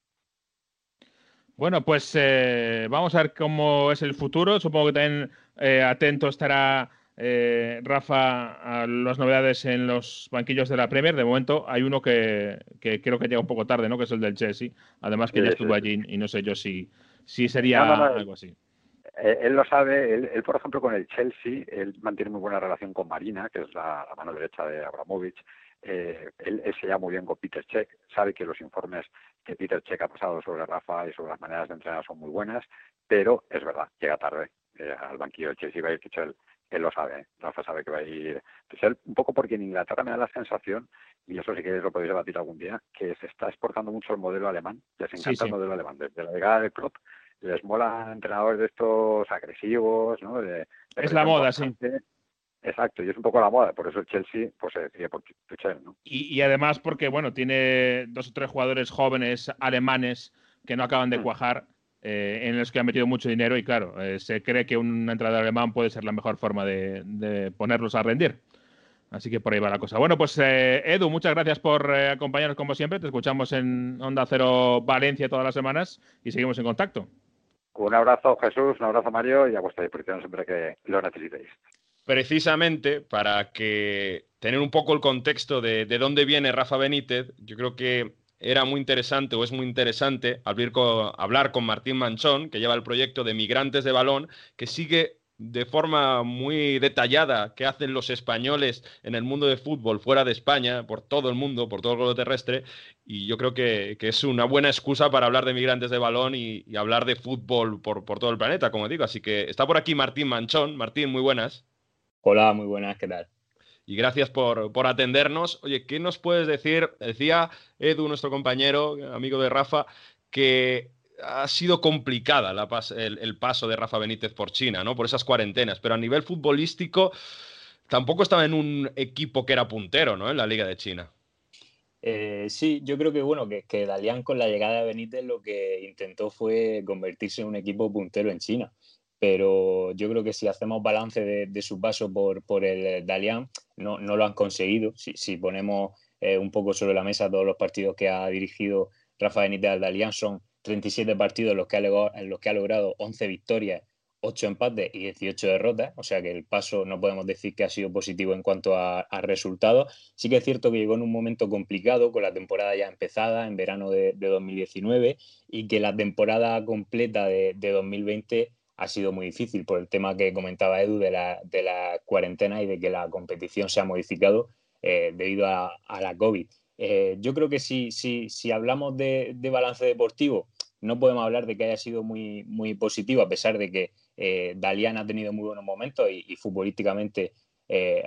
Bueno, pues eh, vamos a ver cómo es el futuro. Supongo que también eh, atento estará eh, Rafa a las novedades en los banquillos de la Premier. De momento hay uno que, creo que llega un poco tarde, ¿no? Que es el del Chelsea. Además que ya estuvo allí y no sé yo si, si sería algo así. Eh, él lo sabe, él, por ejemplo con el Chelsea, él mantiene muy buena relación con Marina, que es la, mano derecha de Abramovich, eh, él, se llama muy bien con Peter Check, sabe que los informes que Peter Check ha pasado sobre Rafa y sobre las maneras de entrenar son muy buenas, pero es verdad, llega tarde eh, al banquillo del Chelsea, va a ir él, él lo sabe, Rafa sabe que va a ir. Él, un poco porque en Inglaterra me da la sensación, y eso sí que lo podéis debatir algún día, que se está exportando mucho el modelo alemán, les encanta el modelo alemán, desde la llegada del club les mola entrenadores de estos agresivos, ¿no? es la moda, sí. Exacto, y es un poco la moda, por eso el Chelsea pues se decide por Tuchel, ¿no? Y, y, además porque, bueno, tiene dos o tres jugadores jóvenes alemanes que no acaban de hmm. cuajar, eh, en los que han metido mucho dinero y claro, eh, se cree que un entrenador alemán puede ser la mejor forma de, de, ponerlos a rendir. Así que por ahí va la cosa. Bueno, pues eh, Edu, muchas gracias por acompañarnos como siempre. Te escuchamos en Onda Cero Valencia todas las semanas y seguimos en contacto. Un abrazo Jesús, un abrazo Mario y a vuestra disposición siempre que lo necesitéis. Precisamente para que tener un poco el contexto de, de, dónde viene Rafa Benítez, yo creo que era muy interesante o es muy interesante hablar con, hablar con Martín Manchón, que lleva el proyecto de Migrantes de Balón, que sigue de forma muy detallada qué hacen los españoles en el mundo de fútbol fuera de España, por todo el mundo, por todo el globo terrestre, y yo creo que, que es una buena excusa para hablar de migrantes de balón y, y hablar de fútbol por, por todo el planeta, como digo. Así que está por aquí Martín Manchón. Martín, muy buenas. Hola, muy buenas, ¿qué tal? Y gracias por, atendernos. Oye, ¿qué nos puedes decir? Decía Edu, nuestro compañero, amigo de Rafa, que ha sido complicada el, paso de Rafa Benítez por China, ¿no? Por esas cuarentenas, pero a nivel futbolístico tampoco estaba en un equipo que era puntero, ¿no? En la Liga de China. Eh, sí, yo creo que bueno, que, que Dalian con la llegada de Benítez lo que intentó fue convertirse en un equipo puntero en China pero yo creo que si hacemos balance de, su paso por, por el Dalian, no, no, lo han conseguido. Si, si ponemos eh, un poco sobre la mesa todos los partidos que ha dirigido Rafa Benítez al Dalian, son 37 partidos en los que ha, en los que ha logrado 11 victorias, 8 empates y 18 derrotas, o sea que el paso no podemos decir que ha sido positivo en cuanto a, resultados. Sí que es cierto que llegó en un momento complicado, con la temporada ya empezada, en verano de, 2019, y que la temporada completa de, de 2020 ha sido muy difícil por el tema que comentaba Edu de la, de la cuarentena y de que la competición se ha modificado eh, debido a, la COVID. Eh, yo creo que si, si, si hablamos de, balance deportivo, no podemos hablar de que haya sido muy, muy positivo, a pesar de que eh, Dalian ha tenido muy buenos momentos y, futbolísticamente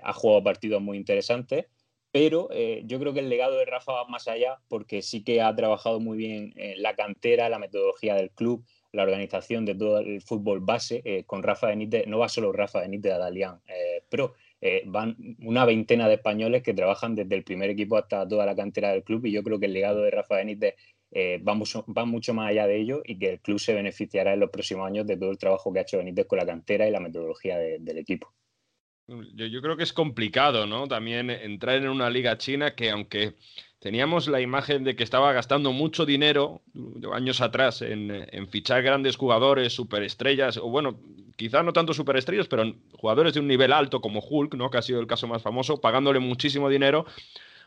ha jugado partidos muy interesantes. Pero yo creo que el legado de Rafa va más allá porque sí que ha trabajado muy bien la cantera, la metodología del club, la organización de todo el fútbol base eh, con Rafa Benítez, no va solo Rafa Benítez a Dalian eh, Pro, eh, van una veintena de españoles que trabajan desde el primer equipo hasta toda la cantera del club y yo creo que el legado de Rafa Benítez mucho, va, mucho, más allá de ello y que el club se beneficiará en los próximos años de todo el trabajo que ha hecho Benítez con la cantera y la metodología del equipo. Yo, creo que es complicado, ¿no? También entrar en una liga china que aunque teníamos la imagen de que estaba gastando mucho dinero años atrás en, fichar grandes jugadores, superestrellas, o bueno, quizá no tanto superestrellas, pero jugadores de un nivel alto como Hulk, ¿no? que ha sido el caso más famoso, pagándole muchísimo dinero.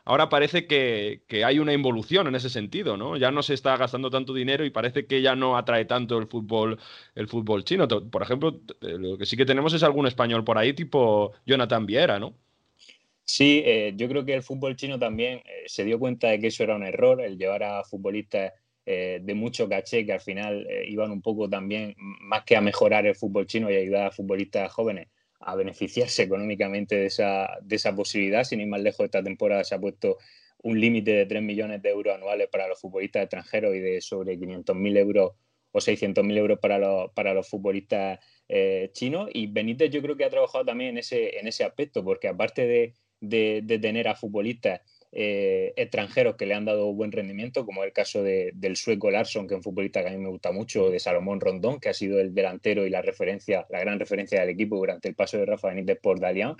Ahora parece que, hay una involución en ese sentido, ¿no? Ya no se está gastando tanto dinero y parece que ya no atrae tanto el fútbol, el fútbol chino. Por ejemplo, eh, lo que sí que tenemos es algún español por ahí, tipo Jonathan Viera, ¿no? Sí, eh, yo creo que el fútbol chino también eh, se dio cuenta de que eso era un error, el llevar a futbolistas de mucho caché que al final iban un poco también, más que a mejorar el fútbol chino y ayudar a futbolistas jóvenes a beneficiarse económicamente de esa, de esa posibilidad. Sin ir más lejos, esta temporada se ha puesto un límite de 3 millones de euros anuales para los futbolistas extranjeros y de sobre 500.000 euros o 600.000 euros para los, para los futbolistas chinos. Y Benítez yo creo que ha trabajado también en ese, en ese aspecto, porque aparte de de, tener a futbolistas eh, extranjeros que le han dado buen rendimiento, como el caso del sueco Larsson, que es un futbolista que a mí me gusta mucho, de Salomón Rondón, que ha sido el delantero y la referencia, la gran referencia del equipo durante el paso de Rafa Benítez por Dalian.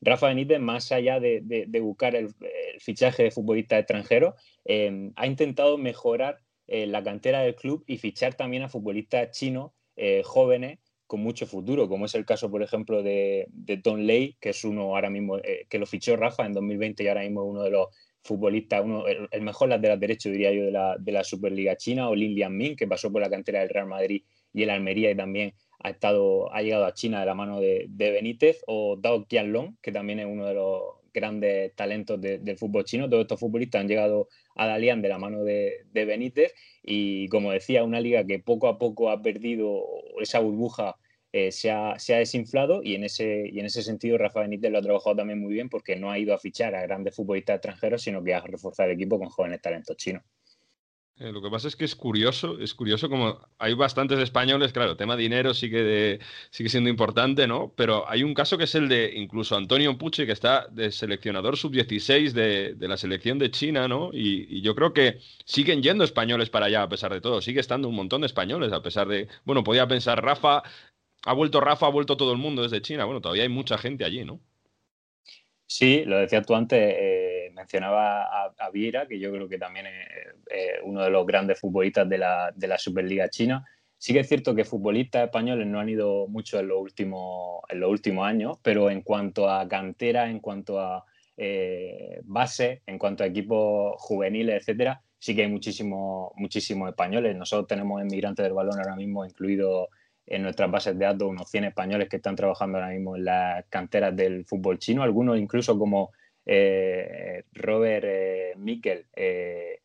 Rafa Benítez, más allá de, buscar el, fichaje de futbolistas extranjeros, eh, ha intentado mejorar eh, la cantera del club y fichar también a futbolistas chinos jóvenes con mucho futuro, como es el caso, por ejemplo, de, Don Ley, que es uno ahora mismo, eh, que lo fichó Rafa en 2020 y ahora mismo uno de los futbolistas, uno, el, mejor lateral derecho, diría yo, de la, de la Superliga China, o Lin Lianmin, que pasó por la cantera del Real Madrid y el Almería y también ha, estado, ha llegado a China de la mano de, Benítez, o Dao Qianlong, que también es uno de los grandes talentos del fútbol chino. Todos estos futbolistas han llegado a Dalian de la mano de Benítez y, como decía, una liga que poco a poco ha perdido esa burbuja eh, se, ha, desinflado y en, ese, y en ese sentido Rafa Benítez lo ha trabajado también muy bien porque no ha ido a fichar a grandes futbolistas extranjeros, sino que ha reforzado el equipo con jóvenes talentos chinos. Eh, lo que pasa es que es curioso, es curioso como hay bastantes españoles, claro, tema dinero sigue, sigue siendo importante, ¿no? Pero hay un caso que es el de incluso Antonio Puche, que está de seleccionador sub-16 de, la selección de China, ¿no? Y, yo creo que siguen yendo españoles para allá a pesar de todo, sigue estando un montón de españoles a pesar de, bueno, podía pensar Rafa, ha vuelto Rafa, ha vuelto todo el mundo desde China, bueno, todavía hay mucha gente allí, ¿no? Sí, lo decías tú antes, eh, mencionaba a, Viera, que yo creo que también es uno de los grandes futbolistas de la, de la, Superliga China. Sí que es cierto que futbolistas españoles no han ido mucho en los últimos, en los años, pero en cuanto a cantera, en cuanto a eh, base, en cuanto a equipos juveniles, etcétera, sí que hay muchísimos muchísimos españoles. Nosotros tenemos inmigrantes del balón ahora mismo incluidos en nuestras bases de datos unos 100 españoles que están trabajando ahora mismo en las canteras del fútbol chino, algunos incluso como eh, Robert eh, Mikel eh,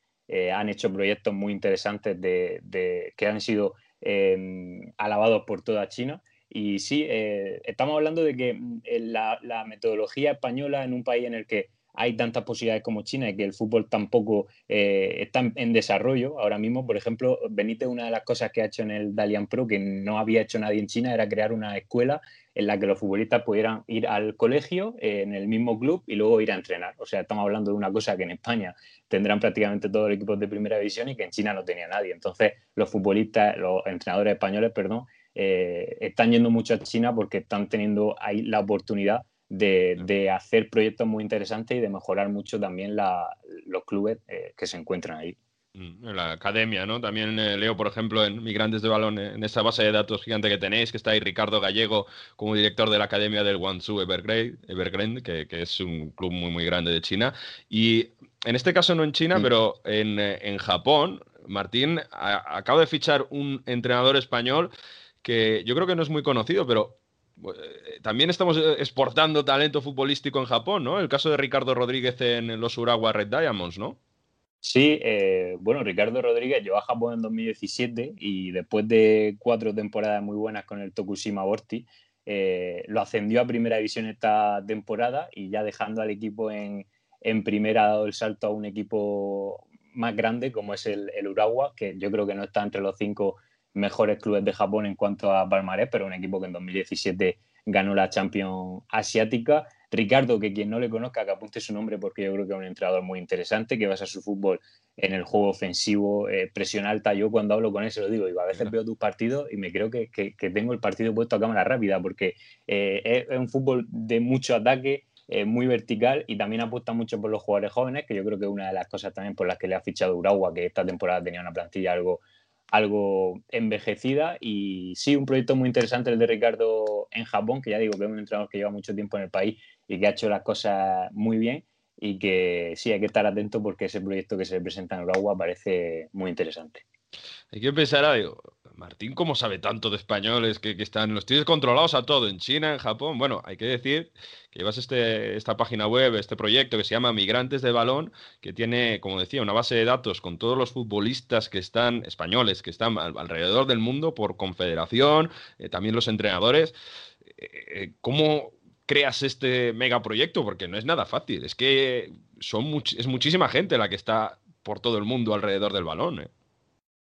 han hecho proyectos muy interesantes de, que han sido em, alabados por toda China. Y sí, estamos hablando de que mm, la metodología española en un país en el que hay tantas posibilidades como China y que el fútbol tampoco eh, está en desarrollo ahora mismo. Por ejemplo, Benítez, una de las cosas que ha hecho en el Dalian Pro, que no había hecho nadie en China, era crear una escuela en la que los futbolistas pudieran ir al colegio eh, en el mismo club y luego ir a entrenar. O sea, estamos hablando de una cosa que en España tendrán prácticamente todos los equipos de primera división y que en China no tenía nadie. Entonces, los futbolistas, los entrenadores españoles, perdón, eh, están yendo mucho a China porque están teniendo ahí la oportunidad de, hacer proyectos muy interesantes y de mejorar mucho también los clubes eh, que se encuentran ahí. Mm, en la academia, ¿no? También eh, leo, por ejemplo, en Migrantes de Balón, en esa base de datos gigante que tenéis, que está ahí Ricardo Gallego como director de la academia del Guangzhou Evergrande, que, que, es un club muy, muy grande de China. Y en este caso no en China, pero en, eh, en, Japón, Martín, acaba de fichar un entrenador español que yo creo que no es muy conocido, pero también estamos eh, exportando talento futbolístico en Japón, ¿no? El caso de Ricardo Rodríguez en los Urawa Red Diamonds, ¿no? Sí, eh, bueno, Ricardo Rodríguez llegó a Japón en 2017 y después de cuatro temporadas muy buenas con el Tokushima Borti, lo ascendió a primera división esta temporada y ya dejando al equipo en, primera ha dado el salto a un equipo más grande como es el, el Urawa, que yo creo que no está entre los cinco mejores clubes de Japón en cuanto a palmarés, pero un equipo que en 2017 ganó la Champions Asiática. Ricardo, que quien no le conozca, que apunte su nombre porque yo creo que es un entrenador muy interesante, que basa su fútbol en el juego ofensivo, eh, presión alta. Yo cuando hablo con él se lo digo, digo, a veces veo tus partidos y me creo que, tengo el partido puesto a cámara rápida porque eh, es, un fútbol de mucho ataque, eh, muy vertical y también apuesta mucho por los jugadores jóvenes, que yo creo que es una de las cosas también por las que le ha fichado Urawa, que esta temporada tenía una plantilla algo algo envejecida y sí, un proyecto muy interesante el de Ricardo en Japón, que ya digo que es un entrenador que lleva mucho tiempo en el país y que ha hecho las cosas muy bien y que sí, hay que estar atento porque ese proyecto que se presenta en Uruguay parece muy interesante. Hay que pensar, algo Martín, ¿cómo sabe tanto de españoles que, están, los tienes controlados a todo, en China, en Japón? Bueno, hay que decir que llevas este, esta página web, este proyecto que se llama Migrantes de Balón, que tiene, como decía, una base de datos con todos los futbolistas que están, españoles, que están alrededor del mundo por confederación, eh, también los entrenadores. Eh, eh, ¿Cómo creas este megaproyecto? Porque no es nada fácil, es que son es muchísima gente la que está por todo el mundo alrededor del balón.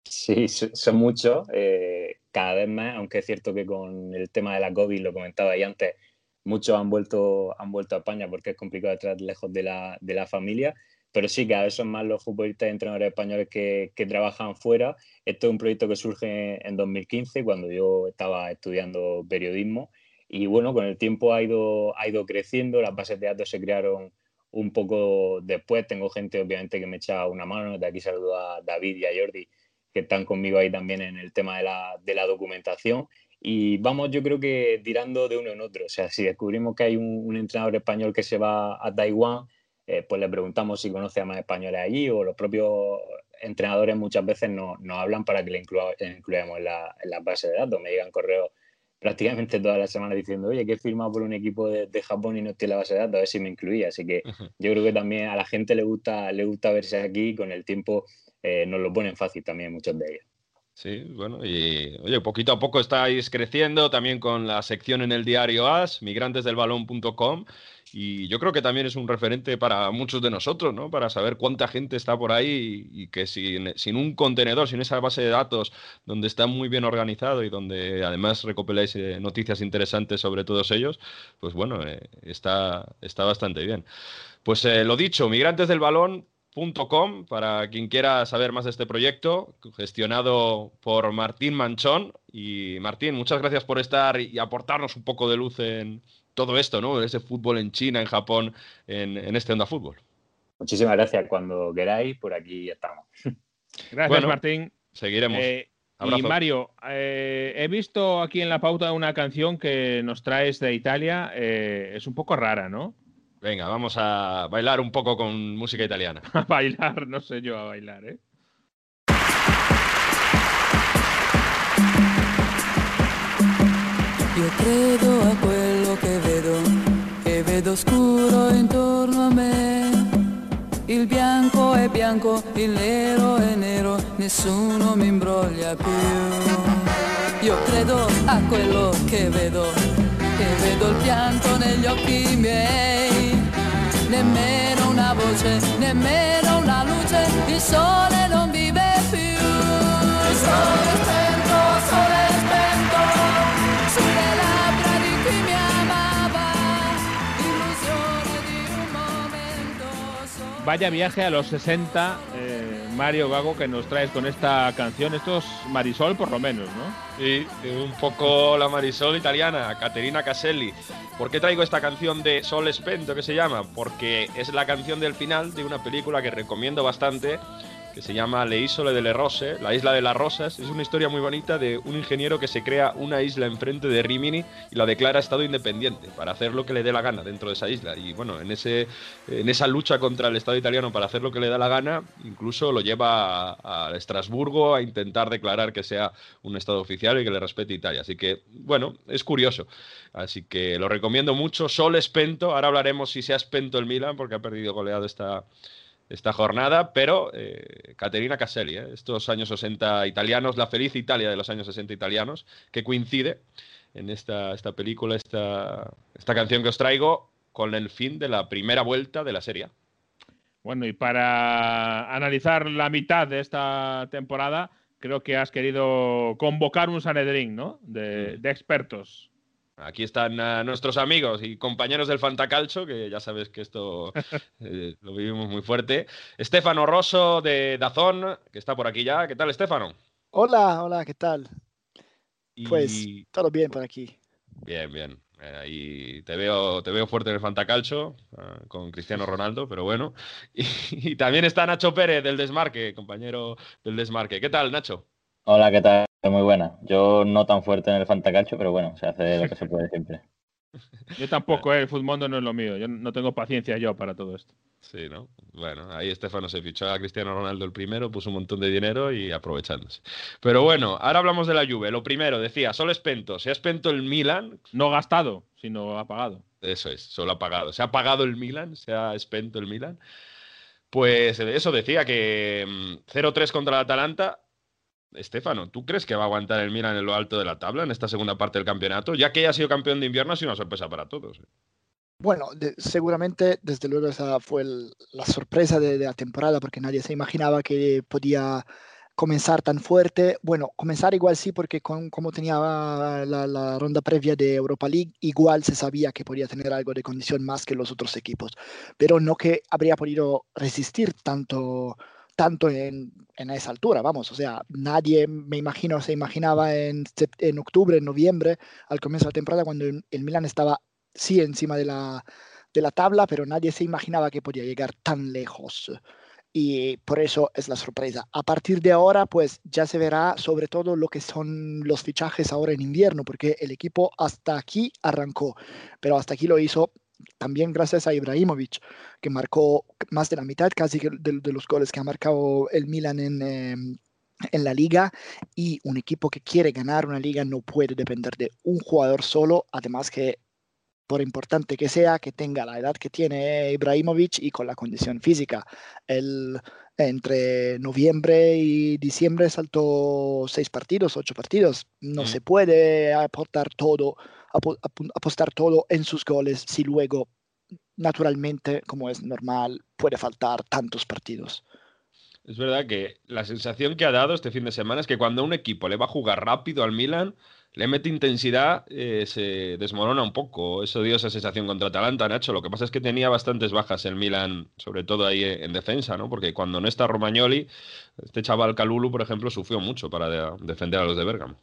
Sí, son muchos, eh, cada vez más, aunque es cierto que con el tema de la COVID, lo comentaba ahí antes, muchos han vuelto, han vuelto a España porque es complicado estar lejos de la, de la familia, pero sí, cada vez son más los futbolistas y entrenadores españoles que, que, trabajan fuera. Esto es un proyecto que surge en 2015, cuando yo estaba estudiando periodismo, y bueno, con el tiempo ha ido, ha ido creciendo, las bases de datos se crearon un poco después, tengo gente obviamente que me echa una mano, de aquí saludo a David y a Jordi, que están conmigo ahí también en el tema de la, de la documentación. Y vamos, yo creo que tirando de uno en otro. O sea, si descubrimos que hay un, entrenador español que se va a Taiwán, eh, pues le preguntamos si conoce a más españoles allí o los propios entrenadores muchas veces nos, hablan para que le incluyamos en la, en la, base de datos. Me llegan correos prácticamente toda la semana diciendo, oye, que he firmado por un equipo de, de, Japón y no estoy en la base de datos, a ver si me incluía. Así que yo creo que también a la gente le gusta, le gusta verse aquí con el tiempo eh, nos lo ponen fácil también muchos de ellos. Sí, bueno, y oye, poquito a poco estáis creciendo también con la sección en el diario AS, migrantesdelbalón.com, y yo creo que también es un referente para muchos de nosotros, ¿no? Para saber cuánta gente está por ahí y, que sin, sin, un contenedor, sin esa base de datos donde está muy bien organizado y donde además recopiláis eh, noticias interesantes sobre todos ellos, pues bueno, eh, está, está bastante bien. Pues eh, lo dicho, Migrantes del Balón Com, para quien quiera saber más de este proyecto, gestionado por Martín Manchón. Y Martín, muchas gracias por estar y aportarnos un poco de luz en todo esto, ¿no? Ese fútbol en China, en Japón, en, este Onda Fútbol. Muchísimas gracias. Cuando queráis, por aquí estamos. Gracias, Martín. Seguiremos. Eh, y Mario, eh, he visto aquí en la pauta una canción que nos traes de Italia. Eh, es un poco rara, ¿no? Venga, vamos a bailar un poco con música italiana. A bailar, no sé yo a bailar, ¿eh? Io credo a quello che vedo, e vedo scuro intorno a me. Il bianco è bianco, il nero è nero, nessuno mi imbroglia più. Io credo a quello che vedo, e vedo il pianto negli occhi miei nemmeno una voce, nemmeno una luce, il sole non vive più. Il Vaya viaje a los 60, eh, Mario Gago, que nos traes con esta canción. Esto es Marisol, por lo menos, ¿no? Sí, un poco la Marisol italiana, Caterina Caselli. ¿Por qué traigo esta canción de Sol Spento que se llama? Porque es la canción del final de una película que recomiendo bastante que se llama Le Isole delle Rose, la isla de las rosas. Es una historia muy bonita de un ingeniero que se crea una isla enfrente de Rimini y la declara Estado independiente para hacer lo que le dé la gana dentro de esa isla. Y bueno, en, ese, en esa lucha contra el Estado italiano para hacer lo que le da la gana, incluso lo lleva a, Estrasburgo a intentar declarar que sea un Estado oficial y que le respete Italia. Así que, bueno, es curioso. Así que lo recomiendo mucho. Sol Spento, ahora hablaremos si se ha spento el Milan porque ha perdido goleado esta esta jornada, pero eh, Caterina Caselli, eh, estos años 60 italianos, la feliz Italia de los años 60 italianos, que coincide en esta, esta película, esta, esta canción que os traigo, con el fin de la primera vuelta de la serie. Bueno, y para analizar la mitad de esta temporada, creo que has querido convocar un Sanedrín, ¿no? De, mm. de expertos. Aquí están uh, nuestros amigos y compañeros del Fantacalcio, que ya sabes que esto eh, lo vivimos muy fuerte. Estefano Rosso de Dazón, que está por aquí ya. ¿Qué tal, Estefano? Hola, hola, ¿qué tal? Pues todo bien por aquí. Bien, bien. Eh, ahí te veo, te veo fuerte en el Fantacalcio uh, con Cristiano Ronaldo, pero bueno. Y, y también está Nacho Pérez del Desmarque, compañero del Desmarque. ¿Qué tal, Nacho? Hola, ¿qué tal? Muy buena. Yo no tan fuerte en el fantacalcho, pero bueno, se hace lo que se puede siempre. Yo tampoco, ¿eh? el fútbol no es lo mío. Yo no tengo paciencia yo para todo esto. Sí, ¿no? Bueno, ahí Estefano se fichó a Cristiano Ronaldo el primero, puso un montón de dinero y aprovechándose. Pero bueno, ahora hablamos de la Juve. Lo primero, decía, solo Spento. ¿Se ha Spento el Milan? No gastado, sino apagado. Eso es, solo apagado. ¿Se ha pagado el Milan? ¿Se ha Spento el Milan? Pues eso decía que 0-3 mm, contra el Atalanta, Estefano, ¿tú crees que va a aguantar el Milan en lo alto de la tabla en esta segunda parte del campeonato? Ya que ya ha sido campeón de invierno, ha sido una sorpresa para todos. ¿eh? Bueno, seguramente, desde luego, esa fue la sorpresa de, la temporada, porque nadie se imaginaba que podía comenzar tan fuerte. Bueno, comenzar igual sí, porque como tenía la, la, ronda previa de Europa League, igual se sabía que podía tener algo de condición más que los otros equipos, pero no que habría podido resistir tanto tanto en, en, esa altura, vamos, o sea, nadie, me imagino, se imaginaba en, en octubre, en noviembre, al comienzo de la temporada, cuando el, Milan estaba, sí, encima de la, de la tabla, pero nadie se imaginaba que podía llegar tan lejos. Y por eso es la sorpresa. A partir de ahora, pues ya se verá sobre todo lo que son los fichajes ahora en invierno, porque el equipo hasta aquí arrancó, pero hasta aquí lo hizo también gracias a Ibrahimovic, que marcó más de la mitad casi de, los goles que ha marcado el Milan en, em, en la liga y un equipo que quiere ganar una liga no puede depender de un jugador solo, además que por importante que sea, que tenga la edad que tiene Ibrahimovic y con la condición física. El, entre noviembre y diciembre saltó seis partidos, ocho partidos. No Mm. se puede aportar todo, apostar todo en sus goles si luego, naturalmente, como es normal, puede faltar tantos partidos. Es verdad que la sensación que ha dado este fin de semana es que cuando un equipo le va a jugar rápido al Milan, le mete intensidad, eh, se desmorona un poco. Eso dio esa sensación contra Atalanta, Nacho. Lo que pasa es que tenía bastantes bajas el Milan, sobre todo ahí en defensa, ¿no? Porque cuando no está Romagnoli, este chaval Calulu, por ejemplo, sufrió mucho para de- defender a los de Bergamo.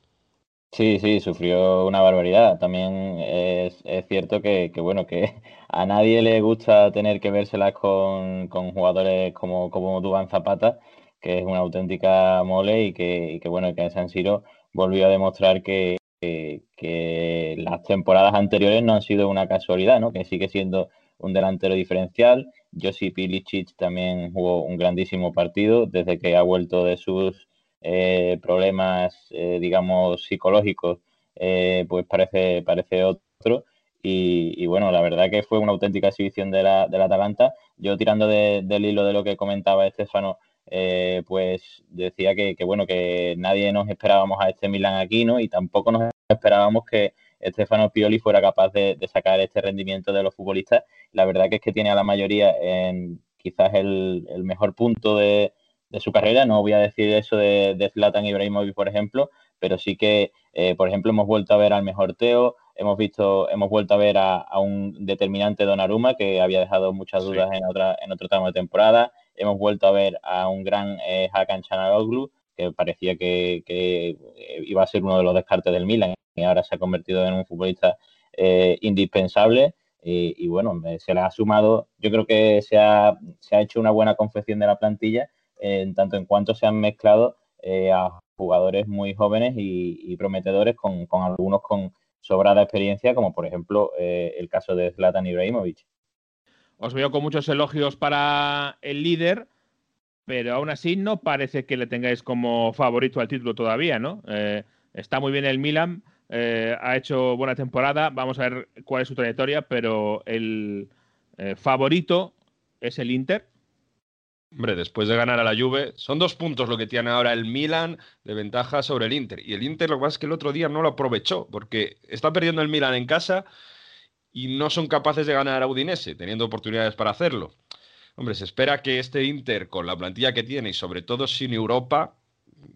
Sí, sí, sufrió una barbaridad. También es, es cierto que, que, bueno, que a nadie le gusta tener que vérselas con, con jugadores como, como Duván Zapata, que es una auténtica mole y que, y que, bueno, que en San Siro volvió a demostrar que, que, que las temporadas anteriores no han sido una casualidad, ¿no? Que sigue siendo un delantero diferencial. Josip Ilicic también jugó un grandísimo partido desde que ha vuelto de sus eh, problemas, eh, digamos, psicológicos, eh, pues parece, parece otro. Y, y, bueno, la verdad que fue una auténtica exhibición de la, de la Atalanta. Yo tirando de, del hilo de lo que comentaba Estefano, eh, pues decía que, que, bueno, que nadie nos esperábamos a este Milan aquí, ¿no? Y tampoco nos esperábamos que Estefano Pioli fuera capaz de, de sacar este rendimiento de los futbolistas. La verdad que es que tiene a la mayoría en quizás el, el mejor punto de, de su carrera. No voy a decir eso de, de Zlatan Ibrahimovic, por ejemplo, pero sí que, eh, por ejemplo, hemos vuelto a ver al mejor Teo, hemos visto, hemos vuelto a ver a, a un determinante Donnarumma que había dejado muchas dudas sí. en otra, en otro tramo de temporada. Hemos vuelto a ver a un gran eh, Hakan Çalhanoğlu que parecía que, que, iba a ser uno de los descartes del Milan y ahora se ha convertido en un futbolista eh, indispensable. Y, bueno, se le ha sumado, yo creo que se ha, hecho una buena confección de la plantilla en tanto en cuanto se han mezclado eh, a jugadores muy jóvenes y, prometedores con, algunos con sobrada experiencia, como por ejemplo eh, el caso de Zlatan Ibrahimovic. Os veo con muchos elogios para el líder, pero aún así no parece que le tengáis como favorito al título todavía, ¿no? Eh, está muy bien el Milan, eh, ha hecho buena temporada, vamos a ver cuál es su trayectoria, pero el favorito es el Inter. Hombre, después de ganar a la Juve, son dos puntos lo que tiene ahora el Milan de ventaja sobre el Inter. Y el Inter lo que pasa es que el otro día no lo aprovechó, porque está perdiendo el Milan en casa y no son capaces de ganar a Udinese, teniendo oportunidades para hacerlo. Hombre, se espera que este Inter, con la plantilla que tiene y sobre todo sin Europa,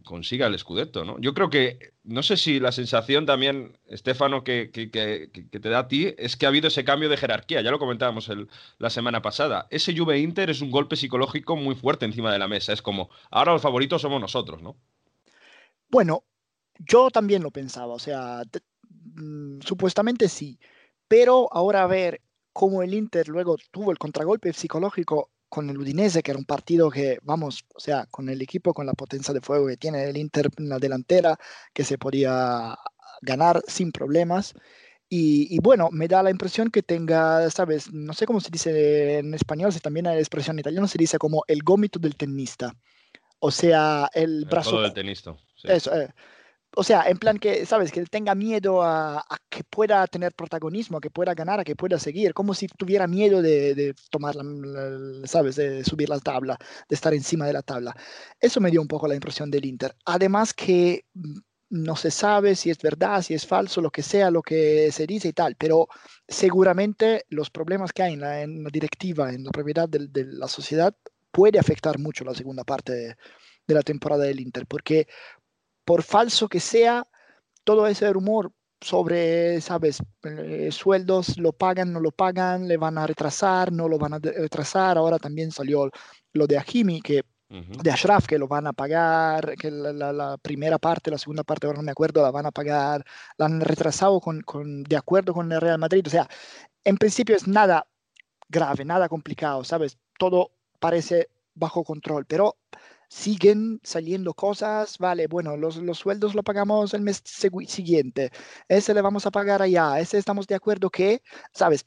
consiga el Scudetto, ¿no? Yo creo que, no sé si la sensación también, Estefano, que, que, te da a ti, es que ha habido ese cambio de jerarquía, ya lo comentábamos la semana pasada. Ese Juve Inter es un golpe psicológico muy fuerte encima de la mesa, es como, ahora los favoritos somos nosotros, ¿no? Bueno, yo también lo pensaba, o sea, mm, supuestamente sí, pero ahora a ver cómo el Inter luego tuvo el contragolpe psicológico con el Udinese, que era un partido que, vamos, o sea, con el equipo, con la potencia de fuego que tiene el Inter en la delantera, que se podía ganar sin problemas. Y, y, bueno, me da la impresión que tenga, ¿sabes? No sé cómo se dice en español, si también hay expresión en italiano, se dice como el gómito del tenista. O sea, el, el brazo... del tenista. Sí. Eso, eh, o sea, en plan que, ¿sabes? Que él tenga miedo a, que pueda tener protagonismo, a que pueda ganar, a que pueda seguir, como si tuviera miedo de, tomar, ¿sabes? De subir la tabla, de estar encima de la tabla. Eso me dio un poco la impresión del Inter. Además que no se sabe si es verdad, si es falso, lo que sea, lo que se dice y tal, pero seguramente los problemas que hay en la, directiva, en la propiedad de, la sociedad, puede afectar mucho la segunda parte de la temporada del Inter, porque por falso que sea, todo ese rumor sobre, sabes, eh, sueldos, lo pagan, no lo pagan, le van a retrasar, no lo van a retrasar. Ahora también salió lo de Hakimi, que, uh -huh. de Ashraf, que lo van a pagar, que la, la, la, primera parte, la segunda parte, ahora no me acuerdo, la van a pagar, la han retrasado con, con, de acuerdo con el Real Madrid. O sea, en principio es nada grave, nada complicado, ¿sabes? Todo parece bajo control, pero siguen saliendo cosas, vale, bueno, los, los sueldos lo pagamos el mes siguiente, ese le vamos a pagar allá, ese estamos de acuerdo que, sabes,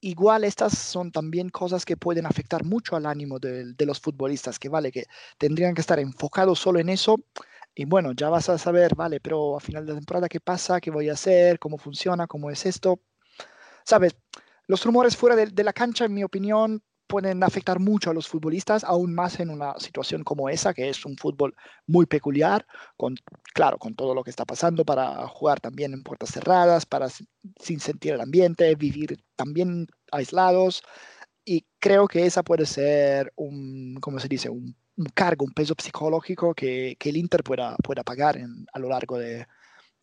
igual estas son también cosas que pueden afectar mucho al ánimo de, los futbolistas, que vale, que tendrían que estar enfocados solo en eso. Y bueno, ya vas a saber, vale, pero a final de temporada, ¿qué pasa? ¿Qué voy a hacer? ¿Cómo funciona? ¿Cómo es esto? Sabes, los rumores fuera de la cancha, en mi opinión, pueden afectar mucho a los futbolistas, aún más en una situación como esa, que es un fútbol muy peculiar, con, claro, con todo lo que está pasando, para jugar también en puertas cerradas, para sin sentir el ambiente, vivir también aislados. Y creo que esa puede ser un, ¿cómo se dice? Un, cargo, un peso psicológico que, que el Inter pueda, pueda pagar a lo largo de,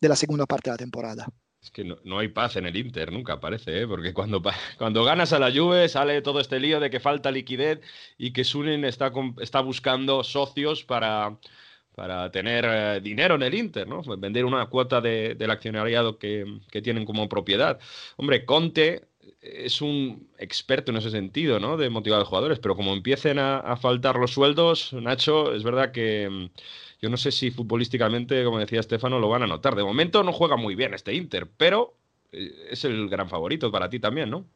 de la segunda parte de la temporada. Es que no, hay paz en el Inter, nunca parece, ¿eh? porque cuando, cuando ganas a la Juve sale todo este lío de que falta liquidez y que Sunin está, está buscando socios para, para tener eh, dinero en el Inter, ¿no? Vender una cuota del accionariado que, tienen como propiedad. Hombre, Conte es un experto en ese sentido, ¿no? De motivar a los jugadores, pero como empiecen a, a faltar los sueldos, Nacho, es verdad que yo no sé si futbolísticamente, como decía Estefano, lo van a notar. De momento no juega muy bien este Inter, pero eh, es el gran favorito para ti también, ¿no?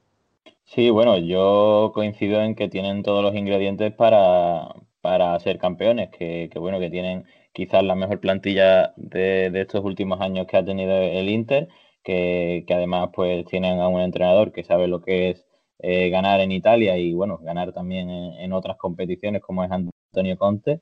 Sí, bueno, yo coincido en que tienen todos los ingredientes para, para ser campeones, que, bueno, que tienen quizás la mejor plantilla de, estos últimos años que ha tenido el Inter, que, además pues tienen a un entrenador que sabe lo que es eh, ganar en Italia y bueno, ganar también en, otras competiciones como es Antonio Conte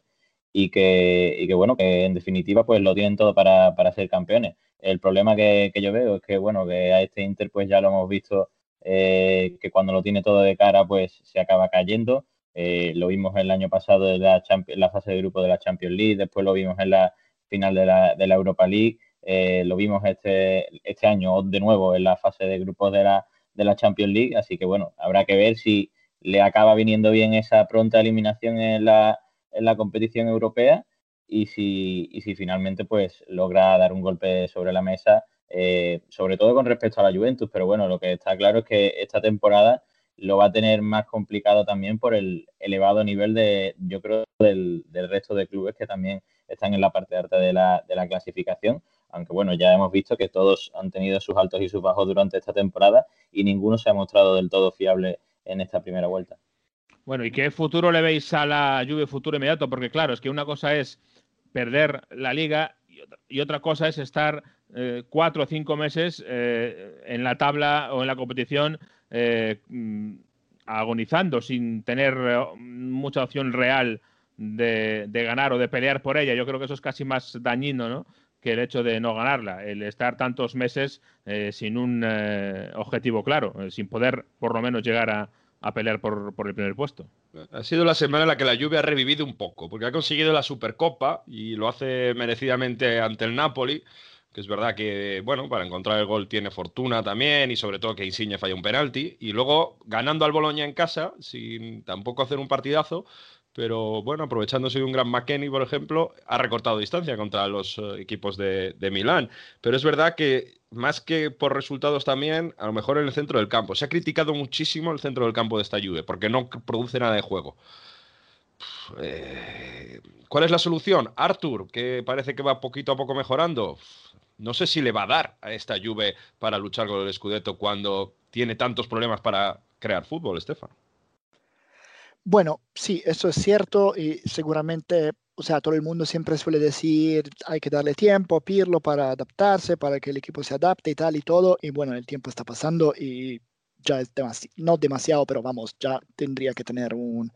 y que, y que, bueno, que en definitiva pues lo tienen todo para, para ser campeones. El problema que, que, yo veo es que bueno, que a este Inter pues ya lo hemos visto eh, que cuando lo tiene todo de cara pues se acaba cayendo. Eh, lo vimos el año pasado en la, la, fase de grupo de la Champions League, después lo vimos en la final de la, de la Europa League, eh, lo vimos este, este año de nuevo en la fase de grupos de la, de la Champions League, así que bueno, habrá que ver si le acaba viniendo bien esa pronta eliminación en la, en la competición europea y si, y si finalmente pues logra dar un golpe sobre la mesa, eh, sobre todo con respecto a la Juventus, pero bueno, lo que está claro es que esta temporada lo va a tener más complicado también por el elevado nivel de, yo creo, del, del resto de clubes que también están en la parte alta de la, de la clasificación, aunque bueno, ya hemos visto que todos han tenido sus altos y sus bajos durante esta temporada y ninguno se ha mostrado del todo fiable en esta primera vuelta. Bueno, ¿y qué futuro le veis a la Juve futuro inmediato? Porque claro, es que una cosa es perder la liga y otra, cosa es estar eh, cuatro o cinco meses eh, en la tabla o en la competición eh, mm, agonizando sin tener mucha opción real de, ganar o de pelear por ella. Yo creo que eso es casi más dañino, ¿no? que el hecho de no ganarla, el estar tantos meses sin un objetivo claro, sin poder por lo menos llegar a, a pelear por, el primer puesto. Ha sido la semana en la que la lluvia ha revivido un poco, porque ha conseguido la Supercopa y lo hace merecidamente ante el Napoli, que es verdad que, bueno, para encontrar el gol tiene fortuna también y sobre todo que Insigne falla un penalti. Y luego ganando al Boloña en casa, sin tampoco hacer un partidazo, pero bueno, aprovechándose de un gran McKenny, por ejemplo, ha recortado distancia contra los eh, equipos de, de, Milán. Pero es verdad que, más que por resultados también, a lo mejor en el centro del campo. Se ha criticado muchísimo el centro del campo de esta Juve, porque no produce nada de juego. Eh, ¿Cuál es la solución? Arthur, que parece que va poquito a poco mejorando. No sé si le va a dar a esta Juve para luchar con el Scudetto cuando tiene tantos problemas para crear fútbol, Estefan. Bueno, sí, eso es cierto y seguramente, o sea, todo el mundo siempre suele decir hay que darle tiempo a Pirlo para adaptarse, para que el equipo se adapte y tal y todo. Y bueno, el tiempo está pasando y ya es demasiado, no demasiado, pero vamos, ya tendría que tener un,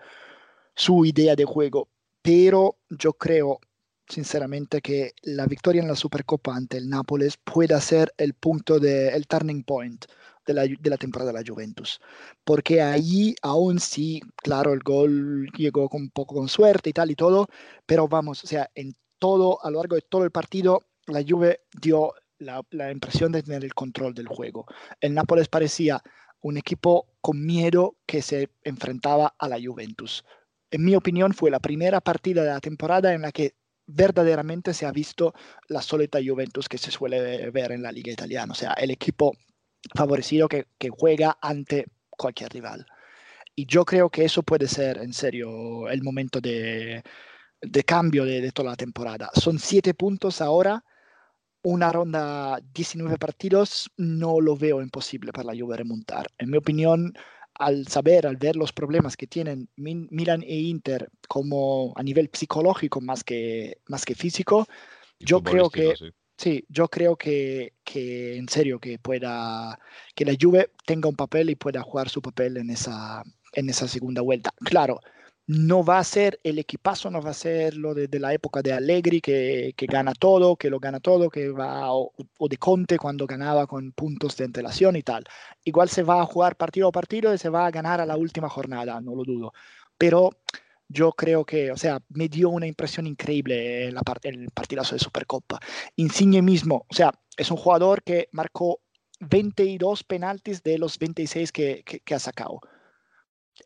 su idea de juego. Pero yo creo sinceramente que la victoria en la Supercopa ante el Nápoles pueda ser el punto de, el turning point de la, de la, temporada de la Juventus. Porque ahí, aún sí, claro, el gol llegó con un poco con suerte y tal y todo, pero vamos, o sea, en todo, a lo largo de todo el partido, la Juve dio la, la impresión de tener el control del juego. El Nápoles parecía un equipo con miedo que se enfrentaba a la Juventus. En mi opinión, fue la primera partida de la temporada en la que verdaderamente se ha visto la solita Juventus que se suele ver en la liga italiana, o sea, el equipo favorecido que, juega ante cualquier rival. Y yo creo que eso puede ser en serio el momento de, cambio de, toda la temporada. Son siete puntos ahora, una ronda 19 partidos, no lo veo imposible para la Juve remontar. En mi opinión, al saber, al ver los problemas que tienen Milan e Inter como a nivel psicológico más que, más que físico, yo creo que Sí, yo creo que, en serio que pueda, que la Juve tenga un papel y pueda jugar su papel en esa, en esa segunda vuelta. Claro, no va a ser el equipazo, no va a ser lo de, de la época de Allegri que, que, gana todo, que lo gana todo, que va, o, o, de Conte cuando ganaba con puntos de antelación y tal. Igual se va a jugar partido a partido y se va a ganar a la última jornada, no lo dudo. Pero yo creo que, o sea, me dio una impresión increíble la parte, el partidazo de Supercopa. Insigne mismo, o sea, es un jugador que marcó 22 penaltis de los 26 que, que, que ha sacado.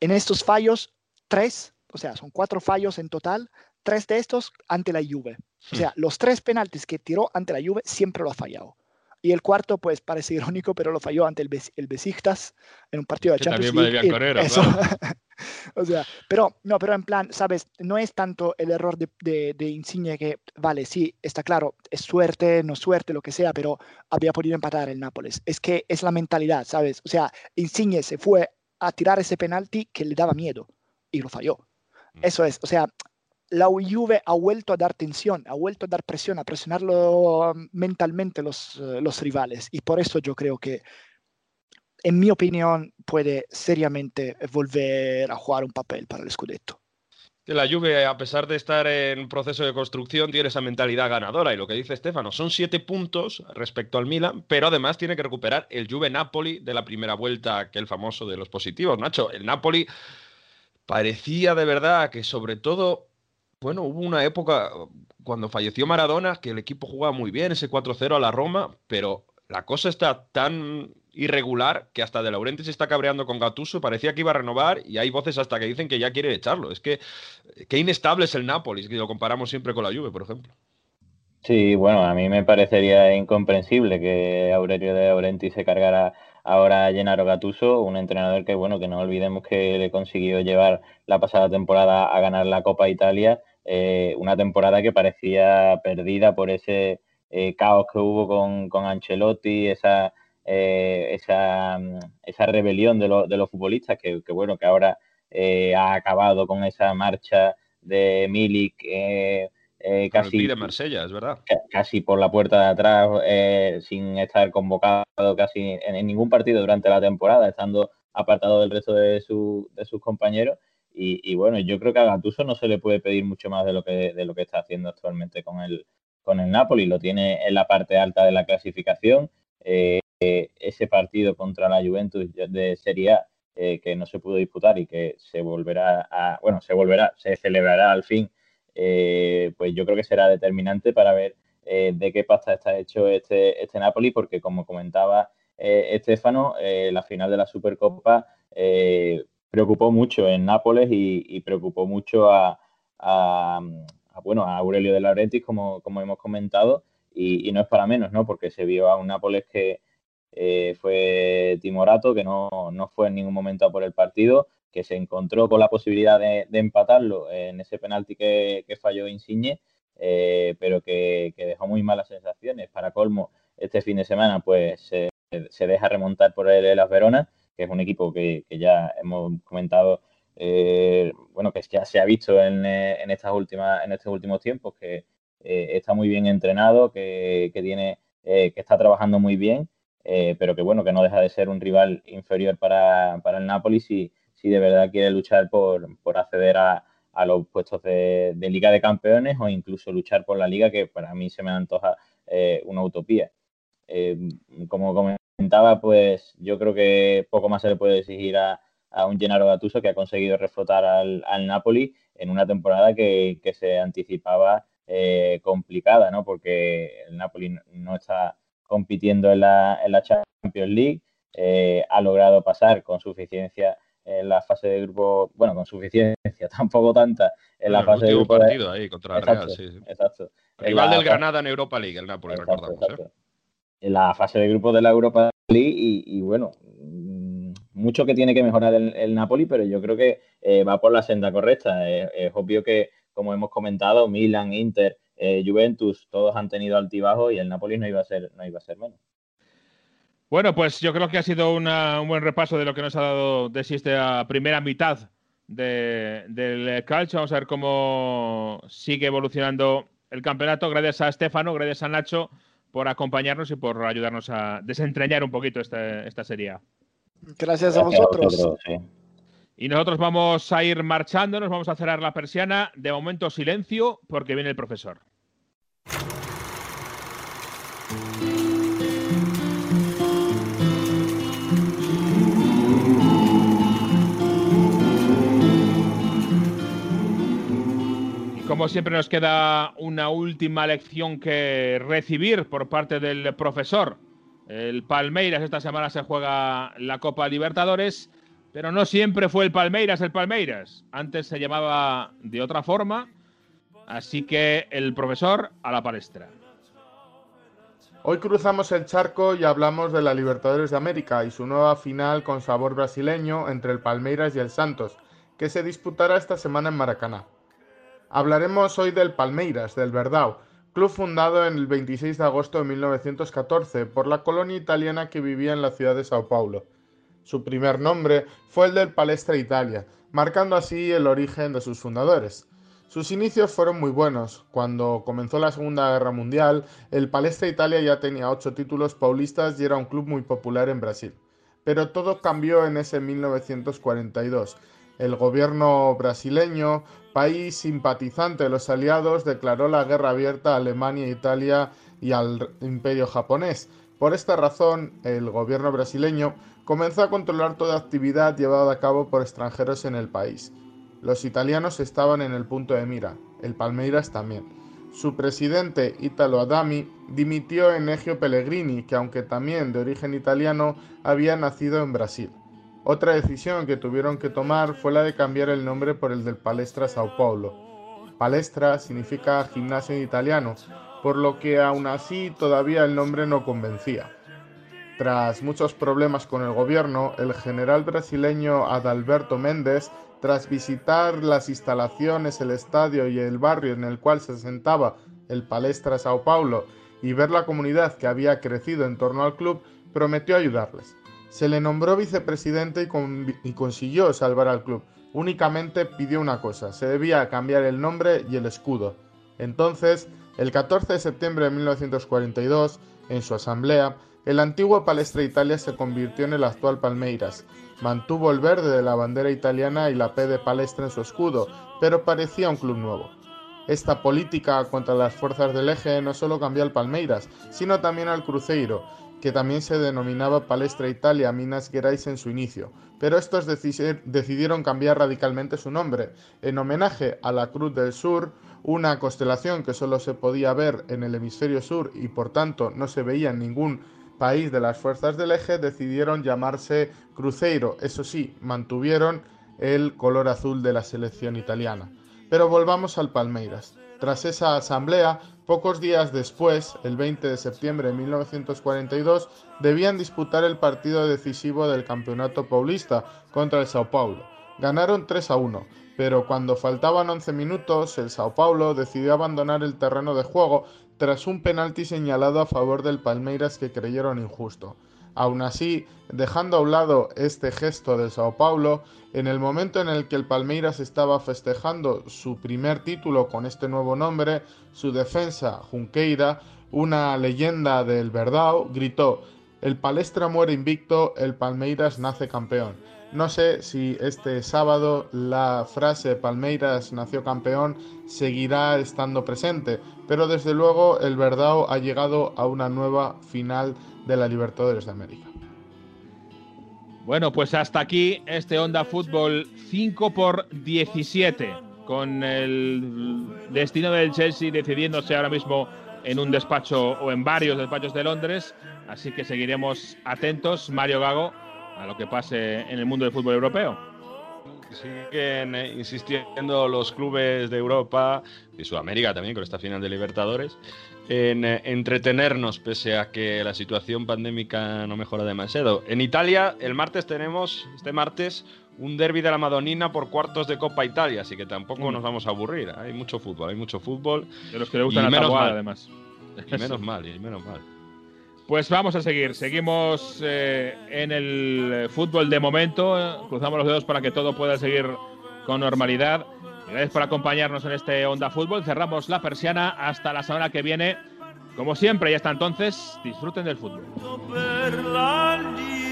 En estos fallos, tres o sea, son cuatro fallos en total, tres de estos ante la Juve. O sea, los tres penaltis que tiró ante la Juve siempre lo ha fallado. Y el cuarto, pues parece irónico, pero lo falló ante el, Bes el Besiktas en un partido de que Champions también League. Correr, Eso. claro. o sea, pero no, pero en plan, sabes, no es tanto el error de, de, de, Insigne que, vale, sí, está claro, es suerte, no suerte, lo que sea, pero había podido empatar el Nápoles. Es que es la mentalidad, ¿sabes? O sea, Insigne se fue a tirar ese penalti que le daba miedo y lo falló. Eso es, o sea, la Juve ha vuelto a dar tensión, ha vuelto a dar presión, a presionarlo mentalmente los, los rivales. Y por eso yo creo que, en mi opinión, puede seriamente volver a jugar un papel para el Scudetto. La Juve, a pesar de estar en proceso de construcción, tiene esa mentalidad ganadora. Y lo que dice Estefano, son siete puntos respecto al Milan, pero además tiene que recuperar el Juve Napoli de la primera vuelta, que el famoso de los positivos. Nacho, el Napoli parecía de verdad que sobre todo, bueno, hubo una época cuando falleció Maradona que el equipo jugaba muy bien, ese 4-0 a la Roma, pero la cosa está tan irregular que hasta De Laurentiis se está cabreando con Gattuso, parecía que iba a renovar y hay voces hasta que dicen que ya quiere echarlo. Es que qué inestable es el Nápoles, que lo comparamos siempre con la Juve, por ejemplo. Sí, bueno, a mí me parecería incomprensible que Aurelio de Laurentiis se cargara ahora Gennaro Gattuso, un entrenador que, bueno, que no olvidemos que le consiguió llevar la pasada temporada a ganar la Copa Italia, eh, una temporada que parecía perdida por ese eh, caos que hubo con, con Ancelotti, esa, eh, esa, esa, rebelión de, lo, de los futbolistas, que, que, bueno, que ahora ha acabado con esa marcha de Milik eh, casi de Marsella, es verdad. Casi por la puerta de atrás, eh, sin estar convocado casi en, en, ningún partido durante la temporada, estando apartado del resto de, su, de sus compañeros. Y, y, bueno, yo creo que a Gattuso no se le puede pedir mucho más de lo que, de lo que está haciendo actualmente con el, con el Napoli. Lo tiene en la parte alta de la clasificación. Eh, ese partido contra la Juventus de Serie A, eh, que no se pudo disputar y que se volverá a, bueno, se volverá, se celebrará al fin eh, pues yo creo que será determinante para ver eh, de qué pasta está hecho este, este Napoli, porque como comentaba eh, Estefano, la final de la Supercopa preocupó mucho en Nápoles y, preocupó mucho a, bueno, a Aurelio de Laurentiis, como, como hemos comentado, y, y, no es para menos, ¿no? porque se vio a un Nápoles que fue timorato, que no, no fue en ningún momento a por el partido, que se encontró con la posibilidad de, de empatarlo en ese penalti que, que falló Insigne, eh, pero que, que, dejó muy malas sensaciones. Para colmo, este fin de semana pues se, deja remontar por el Las Veronas, que es un equipo que, que ya hemos comentado, eh, bueno, que ya se ha visto en, en, estas últimas, en estos últimos tiempos, que eh, está muy bien entrenado, que, que tiene, que está trabajando muy bien, pero que bueno, que no deja de ser un rival inferior para, para el Nápoles y si de verdad quiere luchar por, por acceder a, a, los puestos de, de, Liga de Campeones o incluso luchar por la Liga, que para mí se me antoja eh, una utopía. Eh, como comentaba, pues yo creo que poco más se le puede exigir a, a un Gennaro Gattuso que ha conseguido reflotar al, al Napoli en una temporada que, que se anticipaba eh, complicada, ¿no? Porque el Napoli no está compitiendo en la, en la Champions League, eh, ha logrado pasar con suficiencia en la fase de grupo, bueno, con suficiencia, tampoco tanta, en la bueno, fase de grupo. partido de... ahí contra exacto, Real, sí. Exacto. Rival del Granada en Europa League, el Napoli, exacto, recordamos. exacto. ¿eh? En la fase de grupo de la Europa League y, y bueno, mucho que tiene que mejorar el, el Napoli, pero yo creo que eh, va por la senda correcta. Es, es, obvio que, como hemos comentado, Milan, Inter, eh, Juventus, todos han tenido altibajos y el Napoli no iba a ser, no iba a ser menos. Bueno, pues yo creo que ha sido una, un buen repaso de lo que nos ha dado de sí esta primera mitad de, del calcio. Vamos a ver cómo sigue evolucionando el campeonato. Gracias a Estefano, gracias a Nacho por acompañarnos y por ayudarnos a desentrañar un poquito esta, esta serie. Gracias a vosotros. Gracias a vosotros sí. Y nosotros vamos a ir marchando, nos vamos a cerrar la persiana. De momento silencio porque viene el profesor. Como siempre nos queda una última lección que recibir por parte del profesor. El Palmeiras esta semana se juega la Copa Libertadores, pero no siempre fue el Palmeiras el Palmeiras. Antes se llamaba de otra forma, así que el profesor a la palestra. Hoy cruzamos el charco y hablamos de la Libertadores de América y su nueva final con sabor brasileño entre el Palmeiras y el Santos, que se disputará esta semana en Maracaná. Hablaremos hoy del Palmeiras, del Verdão, club fundado en el 26 de agosto de 1914 por la colonia italiana que vivía en la ciudad de Sao Paulo. Su primer nombre fue el del Palestra Italia, marcando así el origen de sus fundadores. Sus inicios fueron muy buenos. Cuando comenzó la Segunda Guerra Mundial, el Palestra Italia ya tenía ocho títulos paulistas y era un club muy popular en Brasil. Pero todo cambió en ese 1942. El gobierno brasileño, país simpatizante de los aliados, declaró la guerra abierta a Alemania, Italia y al imperio japonés. Por esta razón, el gobierno brasileño comenzó a controlar toda actividad llevada a cabo por extranjeros en el país. Los italianos estaban en el punto de mira, el Palmeiras también. Su presidente, Italo Adami, dimitió en Egio Pellegrini, que aunque también de origen italiano, había nacido en Brasil. Otra decisión que tuvieron que tomar fue la de cambiar el nombre por el del Palestra Sao Paulo. Palestra significa gimnasio en italiano, por lo que aún así todavía el nombre no convencía. Tras muchos problemas con el gobierno, el general brasileño Adalberto Méndez, tras visitar las instalaciones, el estadio y el barrio en el cual se sentaba el Palestra Sao Paulo y ver la comunidad que había crecido en torno al club, prometió ayudarles. Se le nombró vicepresidente y, con- y consiguió salvar al club. Únicamente pidió una cosa, se debía cambiar el nombre y el escudo. Entonces, el 14 de septiembre de 1942, en su asamblea, el antiguo Palestra Italia se convirtió en el actual Palmeiras. Mantuvo el verde de la bandera italiana y la P de Palestra en su escudo, pero parecía un club nuevo. Esta política contra las fuerzas del eje no solo cambió al Palmeiras, sino también al Cruzeiro, que también se denominaba Palestra Italia Minas Gerais en su inicio, pero estos deci- decidieron cambiar radicalmente su nombre, en homenaje a la Cruz del Sur, una constelación que solo se podía ver en el hemisferio sur y por tanto no se veía en ningún país de las fuerzas del eje, decidieron llamarse Cruzeiro, eso sí, mantuvieron el color azul de la selección italiana. Pero volvamos al Palmeiras. Tras esa asamblea, pocos días después, el 20 de septiembre de 1942, debían disputar el partido decisivo del Campeonato Paulista contra el Sao Paulo. Ganaron 3 a 1, pero cuando faltaban 11 minutos, el Sao Paulo decidió abandonar el terreno de juego tras un penalti señalado a favor del Palmeiras que creyeron injusto. Aún así, dejando a un lado este gesto de Sao Paulo, en el momento en el que el Palmeiras estaba festejando su primer título con este nuevo nombre, su defensa, Junqueira, una leyenda del Verdao, gritó: El Palestra muere invicto, el Palmeiras nace campeón. No sé si este sábado la frase Palmeiras nació campeón seguirá estando presente, pero desde luego el Verdao ha llegado a una nueva final de la Libertadores de América. Bueno, pues hasta aquí este Onda Fútbol 5 por 17 con el destino del Chelsea decidiéndose ahora mismo en un despacho o en varios despachos de Londres. Así que seguiremos atentos, Mario Gago, a lo que pase en el mundo del fútbol europeo. Siguen eh, insistiendo los clubes de Europa y Sudamérica también con esta final de Libertadores en eh, entretenernos pese a que la situación pandémica no mejora demasiado. En Italia, el martes tenemos, este martes, un derby de la Madonina por cuartos de Copa Italia, así que tampoco Mm. nos vamos a aburrir. Hay mucho fútbol, hay mucho fútbol. De los que le gustan Y la menos tabuada, mal. además. Y menos mal, y menos mal. Pues vamos a seguir. Seguimos eh, en el fútbol de momento. Cruzamos los dedos para que todo pueda seguir con normalidad. Gracias por acompañarnos en este Onda Fútbol. Cerramos la persiana hasta la semana que viene. Como siempre, y hasta entonces, disfruten del fútbol.